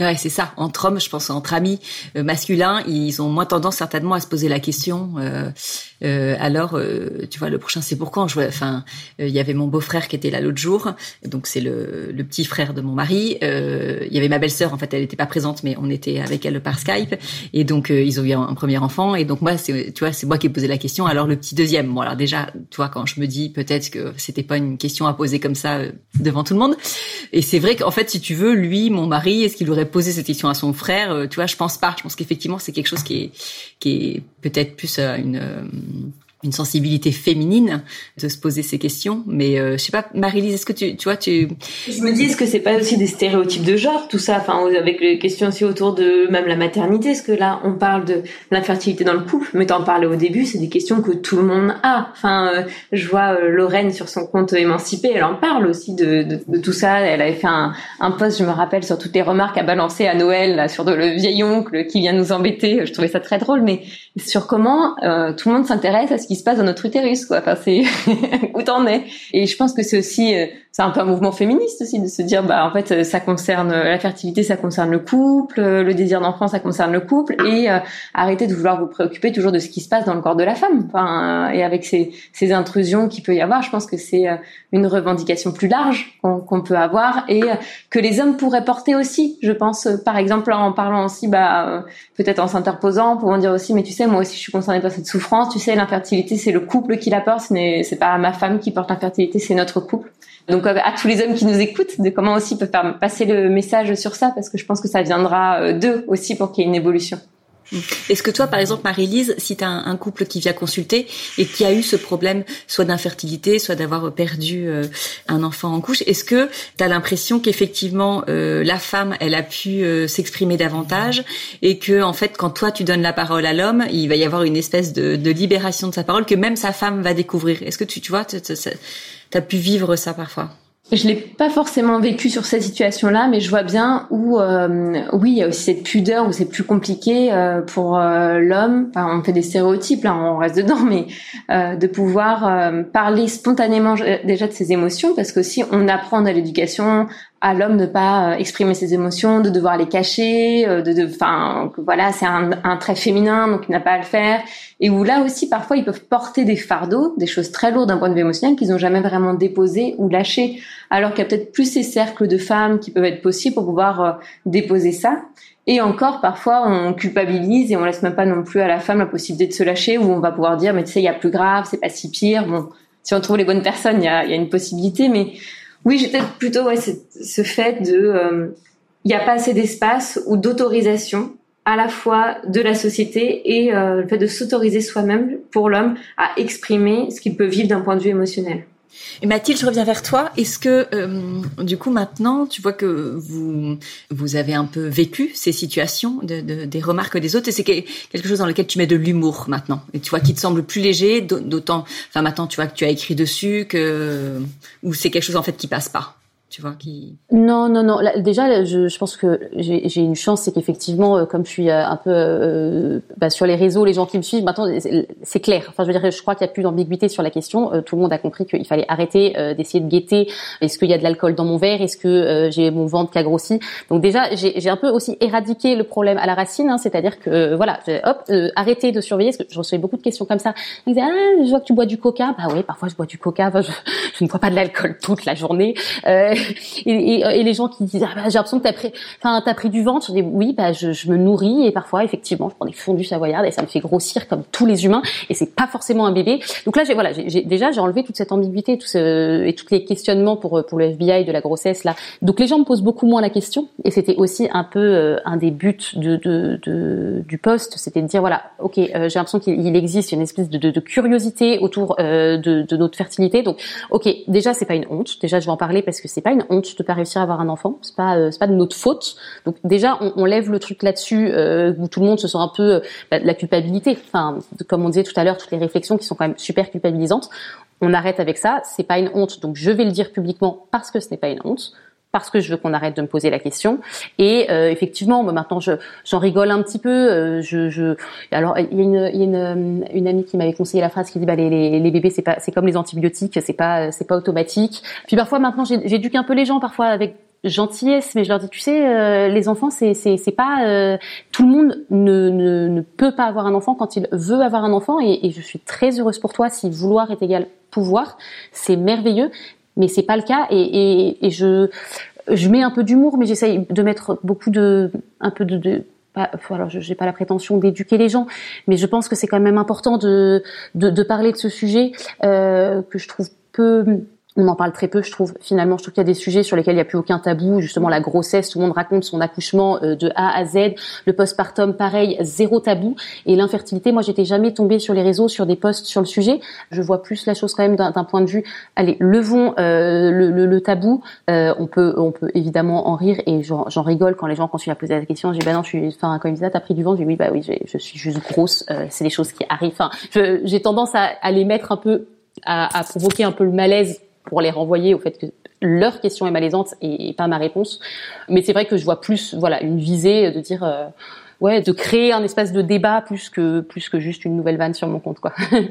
Ouais, c'est ça. Entre hommes, je pense, entre amis euh, masculins, ils ont moins tendance certainement à se poser la question. Euh, euh, alors, euh, tu vois, le prochain, c'est pour quand? Enfin, il y avait mon beau-frère qui était là l'autre jour, donc c'est le, le, petit frère de mon mari. il y avait ma belle-sœur, en fait, elle n'était pas présente, mais on était avec elle par Skype, et donc ils ont eu un, premier enfant. Et donc moi, c'est, tu vois, c'est moi qui ai posé la question. Alors le petit deuxième, bon, alors déjà, tu vois, quand je me dis peut-être que c'était pas une question à poser comme ça devant tout le monde, et c'est vrai qu'en fait, si tu veux, lui, mon mari, est-ce qu'il aurait poser cette question à son frère, euh, tu vois, je pense pas. Je pense qu'effectivement, c'est quelque chose qui est, qui est peut-être plus euh, une, euh, une sensibilité féminine de se poser ces questions. Mais euh, je sais pas, Marie-Lise, est-ce que tu, tu vois, tu... Je me dis, est-ce que c'est pas aussi des stéréotypes de genre, tout ça, enfin, avec les questions aussi autour de même la maternité, est-ce que là, on parle de l'infertilité dans le couple, mais t'en parlais au début, c'est des questions que tout le monde a. Enfin, euh, je vois euh, Lorraine sur son compte émancipé, elle en parle aussi de, de, de, tout ça. Elle avait fait un, un post, je me rappelle, sur toutes les remarques à balancer à Noël, là, sur le vieil oncle qui vient nous embêter. Je trouvais ça très drôle, mais sur comment tout le monde s'intéresse à ce qui se passe dans notre utérus, quoi. Enfin, c'est où t'en es. Et je pense que c'est aussi euh, c'est un peu un mouvement féministe aussi de se dire bah en fait ça concerne la fertilité ça concerne le couple le désir d'enfant ça concerne le couple et euh, arrêtez de vouloir vous préoccuper toujours de ce qui se passe dans le corps de la femme enfin et avec ces, ces intrusions qu'il peut y avoir je pense que c'est euh, une revendication plus large qu'on peut avoir et euh, que les hommes pourraient porter aussi je pense par exemple en parlant aussi bah peut-être en s'interposant pour dire aussi mais tu sais moi aussi je suis concernée par cette souffrance tu sais l'infertilité c'est le couple qui la porte ce n'est pas ma femme qui porte l'infertilité c'est notre couple donc euh, à tous les hommes qui nous écoutent, de comment aussi peuvent faire passer le message sur ça, parce que je pense que ça viendra euh, d'eux aussi pour qu'il y ait une évolution. Mmh. Est-ce que toi, par exemple, Marie-Lise, si tu as un, couple qui vient consulter et qui a eu ce problème, soit d'infertilité, soit d'avoir perdu euh, un enfant en couche, est-ce que tu as l'impression qu'effectivement la femme, elle a pu s'exprimer davantage et que en fait, quand toi tu donnes la parole à l'homme, il va y avoir une espèce de, de, libération de sa parole que même sa femme va découvrir? Est-ce que tu, tu vois, T'as pu vivre ça parfois? Je l'ai pas forcément vécu sur cette situation-là, mais je vois bien où, euh, oui, il y a aussi cette pudeur où c'est plus compliqué euh, pour euh, l'homme. Enfin, on fait des stéréotypes, là, on reste dedans, mais de pouvoir parler spontanément déjà de ses émotions, parce que si on apprend à l'éducation à l'homme de pas exprimer ses émotions, de devoir les cacher, de, enfin, voilà, c'est un, un, trait féminin, donc il n'a pas à le faire, et où là aussi parfois ils peuvent porter des fardeaux, des choses très lourdes d'un point de vue émotionnel qu'ils n'ont jamais vraiment déposé ou lâché alors qu'il y a peut-être plus ces cercles de femmes qui peuvent être possibles pour pouvoir euh, déposer ça. Et encore, parfois, on culpabilise et on laisse même pas non plus à la femme la possibilité de se lâcher, où on va pouvoir dire, mais tu sais, il y a plus grave, c'est pas si pire. Bon, si on trouve les bonnes personnes, il y a, y a, une possibilité. Mais oui, j'ai peut-être plutôt ouais, ce fait de, euh, il n'y a pas assez d'espace ou d'autorisation à la fois de la société et euh, le fait de s'autoriser soi-même pour l'homme à exprimer ce qu'il peut vivre d'un point de vue émotionnel. Et Mathilde, je reviens vers toi. Est-ce que euh, du coup maintenant, tu vois que vous vous avez un peu vécu ces situations, de, de, des remarques des autres, et c'est quelque chose dans lequel tu mets de l'humour maintenant, et tu vois qui te semble plus léger, d'autant, enfin maintenant tu vois que tu as écrit dessus, que ou c'est quelque chose en fait qui passe pas? Tu vois qui non non non. Déjà je, je, pense que j'ai une chance c'est qu'effectivement euh, comme je suis euh, un peu euh, bah, sur les réseaux les gens qui me suivent maintenant c'est clair. Enfin je veux dire je crois qu'il n'y a plus d'ambiguïté sur la question. Tout le monde a compris qu'il fallait arrêter d'essayer de guetter. Est-ce qu'il y a de l'alcool dans mon verre? Est-ce que j'ai mon ventre qui a grossi? Donc déjà j'ai un peu aussi éradiqué le problème à la racine hein, c'est-à-dire que voilà hop arrêter de surveiller parce que je recevais beaucoup de questions comme ça. Ils disaient ah je vois que tu bois du coca. Bah oui parfois je bois du coca. Je, je ne bois pas de l'alcool toute la journée et, et, les gens qui disent ah bah, j'ai l'impression que t'as pris, enfin t'as pris du ventre. Je dis oui, bah je, je, me nourris et parfois effectivement je prends des fondus savoyardes et ça me fait grossir comme tous les humains et c'est pas forcément un bébé. Donc là j'ai voilà j'ai déjà j'ai enlevé toute cette ambiguïté tout ce, et tous les questionnements pour pour le FBI de la grossesse là. Donc les gens me posent beaucoup moins la question et c'était aussi un peu euh, un des buts de, de, de du poste, c'était de dire voilà ok euh, j'ai l'impression qu'il existe une espèce de, de curiosité autour euh, de, notre fertilité. Donc ok déjà c'est pas une honte. Déjà je vais en parler parce que c'est pas une honte de pas réussir à avoir un enfant. C'est pas euh, c'est pas de notre faute. Donc déjà on, lève le truc là-dessus euh, où tout le monde se sent un peu euh, bah, la culpabilité. Enfin comme on disait tout à l'heure toutes les réflexions qui sont quand même super culpabilisantes. On arrête avec ça. C'est pas une honte. Donc je vais le dire publiquement parce que ce n'est pas une honte parce que je veux qu'on arrête de me poser la question. Et euh, effectivement, moi, maintenant, je, j'en rigole un petit peu. Euh, je, je, alors, il y a, une, y a une, une, amie qui m'avait conseillé la phrase qui dit bah, les, les, les bébés, c'est pas, c'est comme les antibiotiques, c'est pas, c'est pas automatique. Puis parfois, maintenant, j'éduque un peu les gens, parfois avec gentillesse, mais je leur dis, tu sais, euh, les enfants, c'est c'est pas euh, tout le monde ne, ne ne peut pas avoir un enfant quand il veut avoir un enfant, et, et je suis très heureuse pour toi si vouloir est égal pouvoir, c'est merveilleux, mais c'est pas le cas, et et, et je je mets un peu d'humour, mais j'essaye de mettre beaucoup de un peu de, de pas, alors je n'ai pas la prétention d'éduquer les gens, mais je pense que c'est quand même important de, de, parler de ce sujet euh, que je trouve peu on en parle très peu, je trouve. Finalement, je trouve qu'il y a des sujets sur lesquels il n'y a plus aucun tabou. Justement, la grossesse, tout le monde raconte son accouchement euh, de A à Z. Le postpartum, pareil, zéro tabou. Et l'infertilité, moi, j'étais jamais tombée sur les réseaux sur des posts sur le sujet. Je vois plus la chose quand même d'un point de vue. Allez, levons euh, le, le, le, tabou. Euh, on peut, on peut évidemment en rire et j'en rigole quand les gens continuent à poser la question. J'ai bah non, je suis, enfin, quand ils disent t'as pris du vent, dis oui, bah oui, je suis juste grosse. Euh, c'est des choses qui arrivent. Enfin, j'ai tendance à, à les mettre un peu à, à, provoquer un peu le malaise pour les renvoyer au fait que leur question est malaisante et, pas ma réponse. Mais c'est vrai que je vois plus, voilà, une visée de dire, euh, ouais, de créer un espace de débat plus que plus que juste une nouvelle vanne sur mon compte, quoi.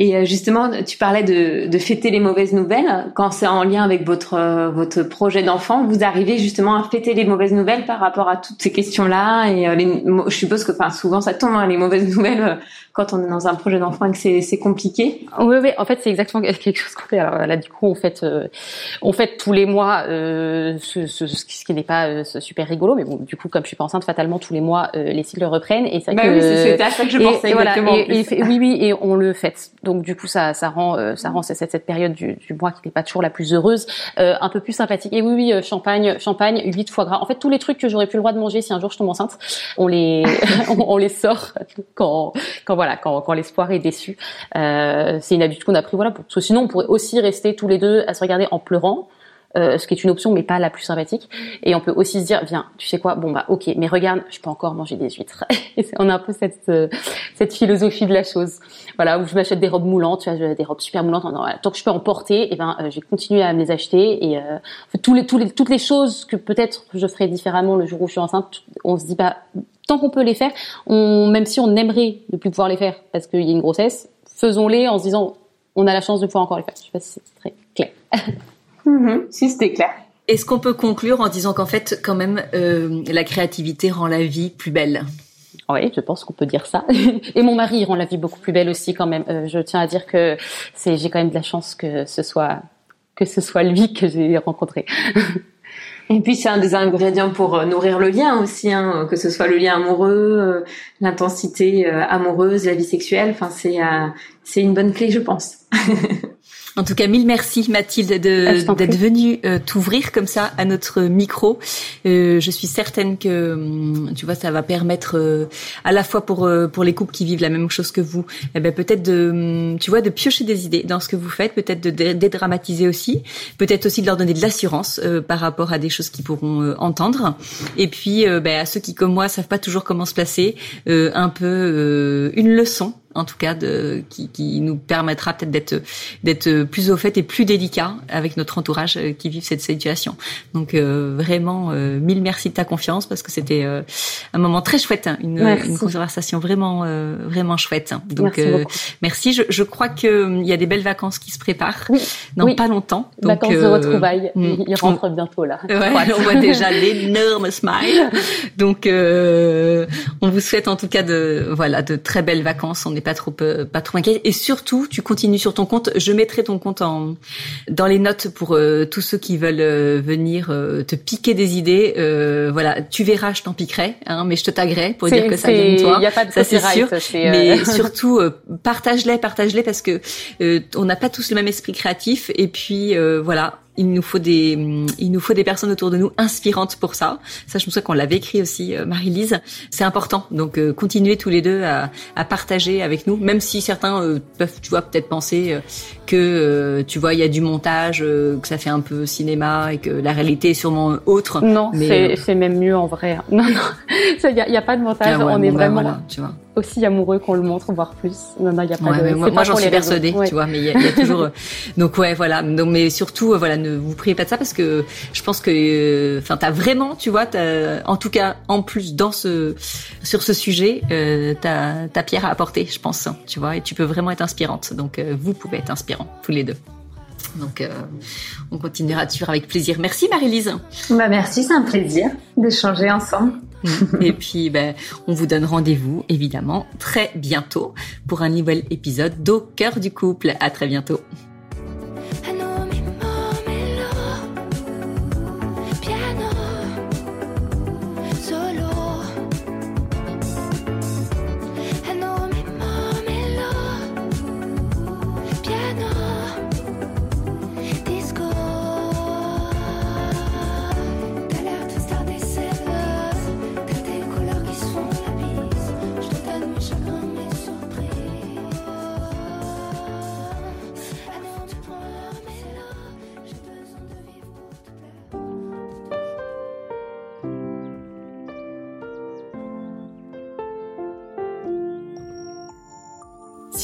Et euh, justement, tu parlais de, de fêter les mauvaises nouvelles. Quand c'est en lien avec votre euh, votre projet d'enfant, vous arrivez justement à fêter les mauvaises nouvelles par rapport à toutes ces questions-là. Et je suppose que, enfin, souvent ça tombe hein, les mauvaises nouvelles quand on est dans un projet d'enfant et que c'est, c'est compliqué Oui, oui. En fait, c'est exactement quelque chose qu'on fait. Alors là, du coup, on fait, euh, on fait tous les mois euh, ce, ce, ce, qui n'est pas euh, super rigolo, mais bon, du coup, comme je suis pas enceinte, fatalement, tous les mois, les cycles reprennent. Et ça bah que, oui, à ça que je pensais exactement. Et, oui, oui, et on le fait. Donc, du coup, ça, ça rend, ça rend cette, cette période du, du mois qui n'est pas toujours la plus heureuse, un peu plus sympathique. Et oui, oui, champagne, champagne, huit foie gras. En fait, tous les trucs que j'aurais plus le droit de manger si un jour je tombe enceinte, on les, on, on les sort quand, quand voilà quand, quand l'espoir est déçu. Euh, c'est une habitude qu'on a pris, voilà, parce que sinon on pourrait aussi rester tous les deux à se regarder en pleurant. Euh, ce qui est une option mais pas la plus sympathique et on peut aussi se dire viens tu sais quoi bon bah ok mais regarde je peux encore manger des huîtres on a un peu cette euh, cette philosophie de la chose voilà où je m'achète des robes moulantes tu vois des robes super moulantes tant que je peux en porter et eh ben euh, j'ai continué à me les acheter et euh, tous les tous les toutes les choses que peut-être je ferais différemment le jour où je suis enceinte on se dit bah tant qu'on peut les faire, on, même si on aimerait ne plus pouvoir les faire parce qu'il y a une grossesse, faisons-les en se disant on a la chance de pouvoir encore les faire. Je sais pas si c'est très clair. Mm-hmm. si c'était clair. Est-ce qu'on peut conclure en disant qu'en fait, quand même, euh, la créativité rend la vie plus belle? Oui, je pense qu'on peut dire ça. Et mon mari rend la vie beaucoup plus belle aussi quand même. Euh, je tiens à dire que c'est j'ai quand même de la chance que ce soit que ce soit lui que j'ai rencontré. Et puis c'est un des ingrédients pour euh, nourrir le lien aussi, hein, que ce soit le lien amoureux, euh, l'intensité euh, amoureuse, la vie sexuelle. Enfin, c'est c'est une bonne clé, je pense. En tout cas, mille merci Mathilde de, d'être venue euh, t'ouvrir comme ça à notre micro. Euh, je suis certaine que hum, tu vois ça va permettre euh, à la fois pour euh, pour les couples qui vivent la même chose que vous, eh ben peut-être de hum, tu vois de piocher des idées dans ce que vous faites, peut-être de dédramatiser aussi, peut-être aussi de leur donner de l'assurance par rapport à des choses qu'ils pourront entendre. Et puis ben, à ceux qui comme moi savent pas toujours comment se placer, un peu une leçon en tout cas de, qui, qui nous permettra peut-être d'être d'être plus au fait et plus délicat avec notre entourage euh, qui vivent cette situation. Donc euh, vraiment euh, mille merci de ta confiance parce que c'était un moment très chouette, hein, une, une, conversation vraiment vraiment chouette. Donc merci, merci. Je, je, crois que il y a des belles vacances qui se préparent oui. dans pas longtemps. Donc, vacances de retrouvailles, mm. il rentre bientôt là. Ouais, on voit déjà l'énorme smile. Donc on vous souhaite en tout cas de voilà de très belles vacances. On pas trop euh, pas trop inquiet. Et surtout, tu continues sur ton compte. Je mettrai ton compte en dans les notes pour euh, tous ceux qui veulent euh, venir te piquer des idées. voilà, tu verras, je t'en piquerai, hein, mais je te taguerai pour dire que ça vient de toi. Y a pas de ça c'est sûr. Mais surtout, partage-les, partage-les parce que on n'a pas tous le même esprit créatif. Et puis voilà il nous faut des, il nous faut des personnes autour de nous inspirantes pour ça. Ça, je me souviens qu'on l'avait écrit aussi, euh, Marie-Lise. C'est important. Donc, euh, continuez tous les deux à, à, partager avec nous, même si certains euh, peuvent, tu vois, peut-être penser que, tu vois, il y a du montage, que ça fait un peu cinéma et que la réalité est sûrement autre. Non, c'est même mieux en vrai. Non, non, il n'y a, a, pas de montage. Ah on est bah vraiment. voilà, tu vois aussi amoureux qu'on le montre, voire plus. Non, non, il y a pas de. moi, j'en suis persuadée, tu vois, mais il y, a toujours. Euh, donc ouais, voilà. Donc, mais surtout, euh, voilà, ne vous priez pas de ça parce que je pense que, euh, enfin, t'as vraiment, tu vois, as, en tout cas, en plus dans ce sur ce sujet, euh, t'as ta pierre à apporter, je pense, tu vois, et tu peux vraiment être inspirante. Donc vous pouvez être inspirants tous les deux. Donc, euh, on continuera de suivre avec plaisir. Merci Marie-Lise. Bah merci, c'est un plaisir d'échanger ensemble. Et puis, ben, on vous donne rendez-vous, évidemment, très bientôt pour un nouvel épisode d'Au cœur du couple. À très bientôt.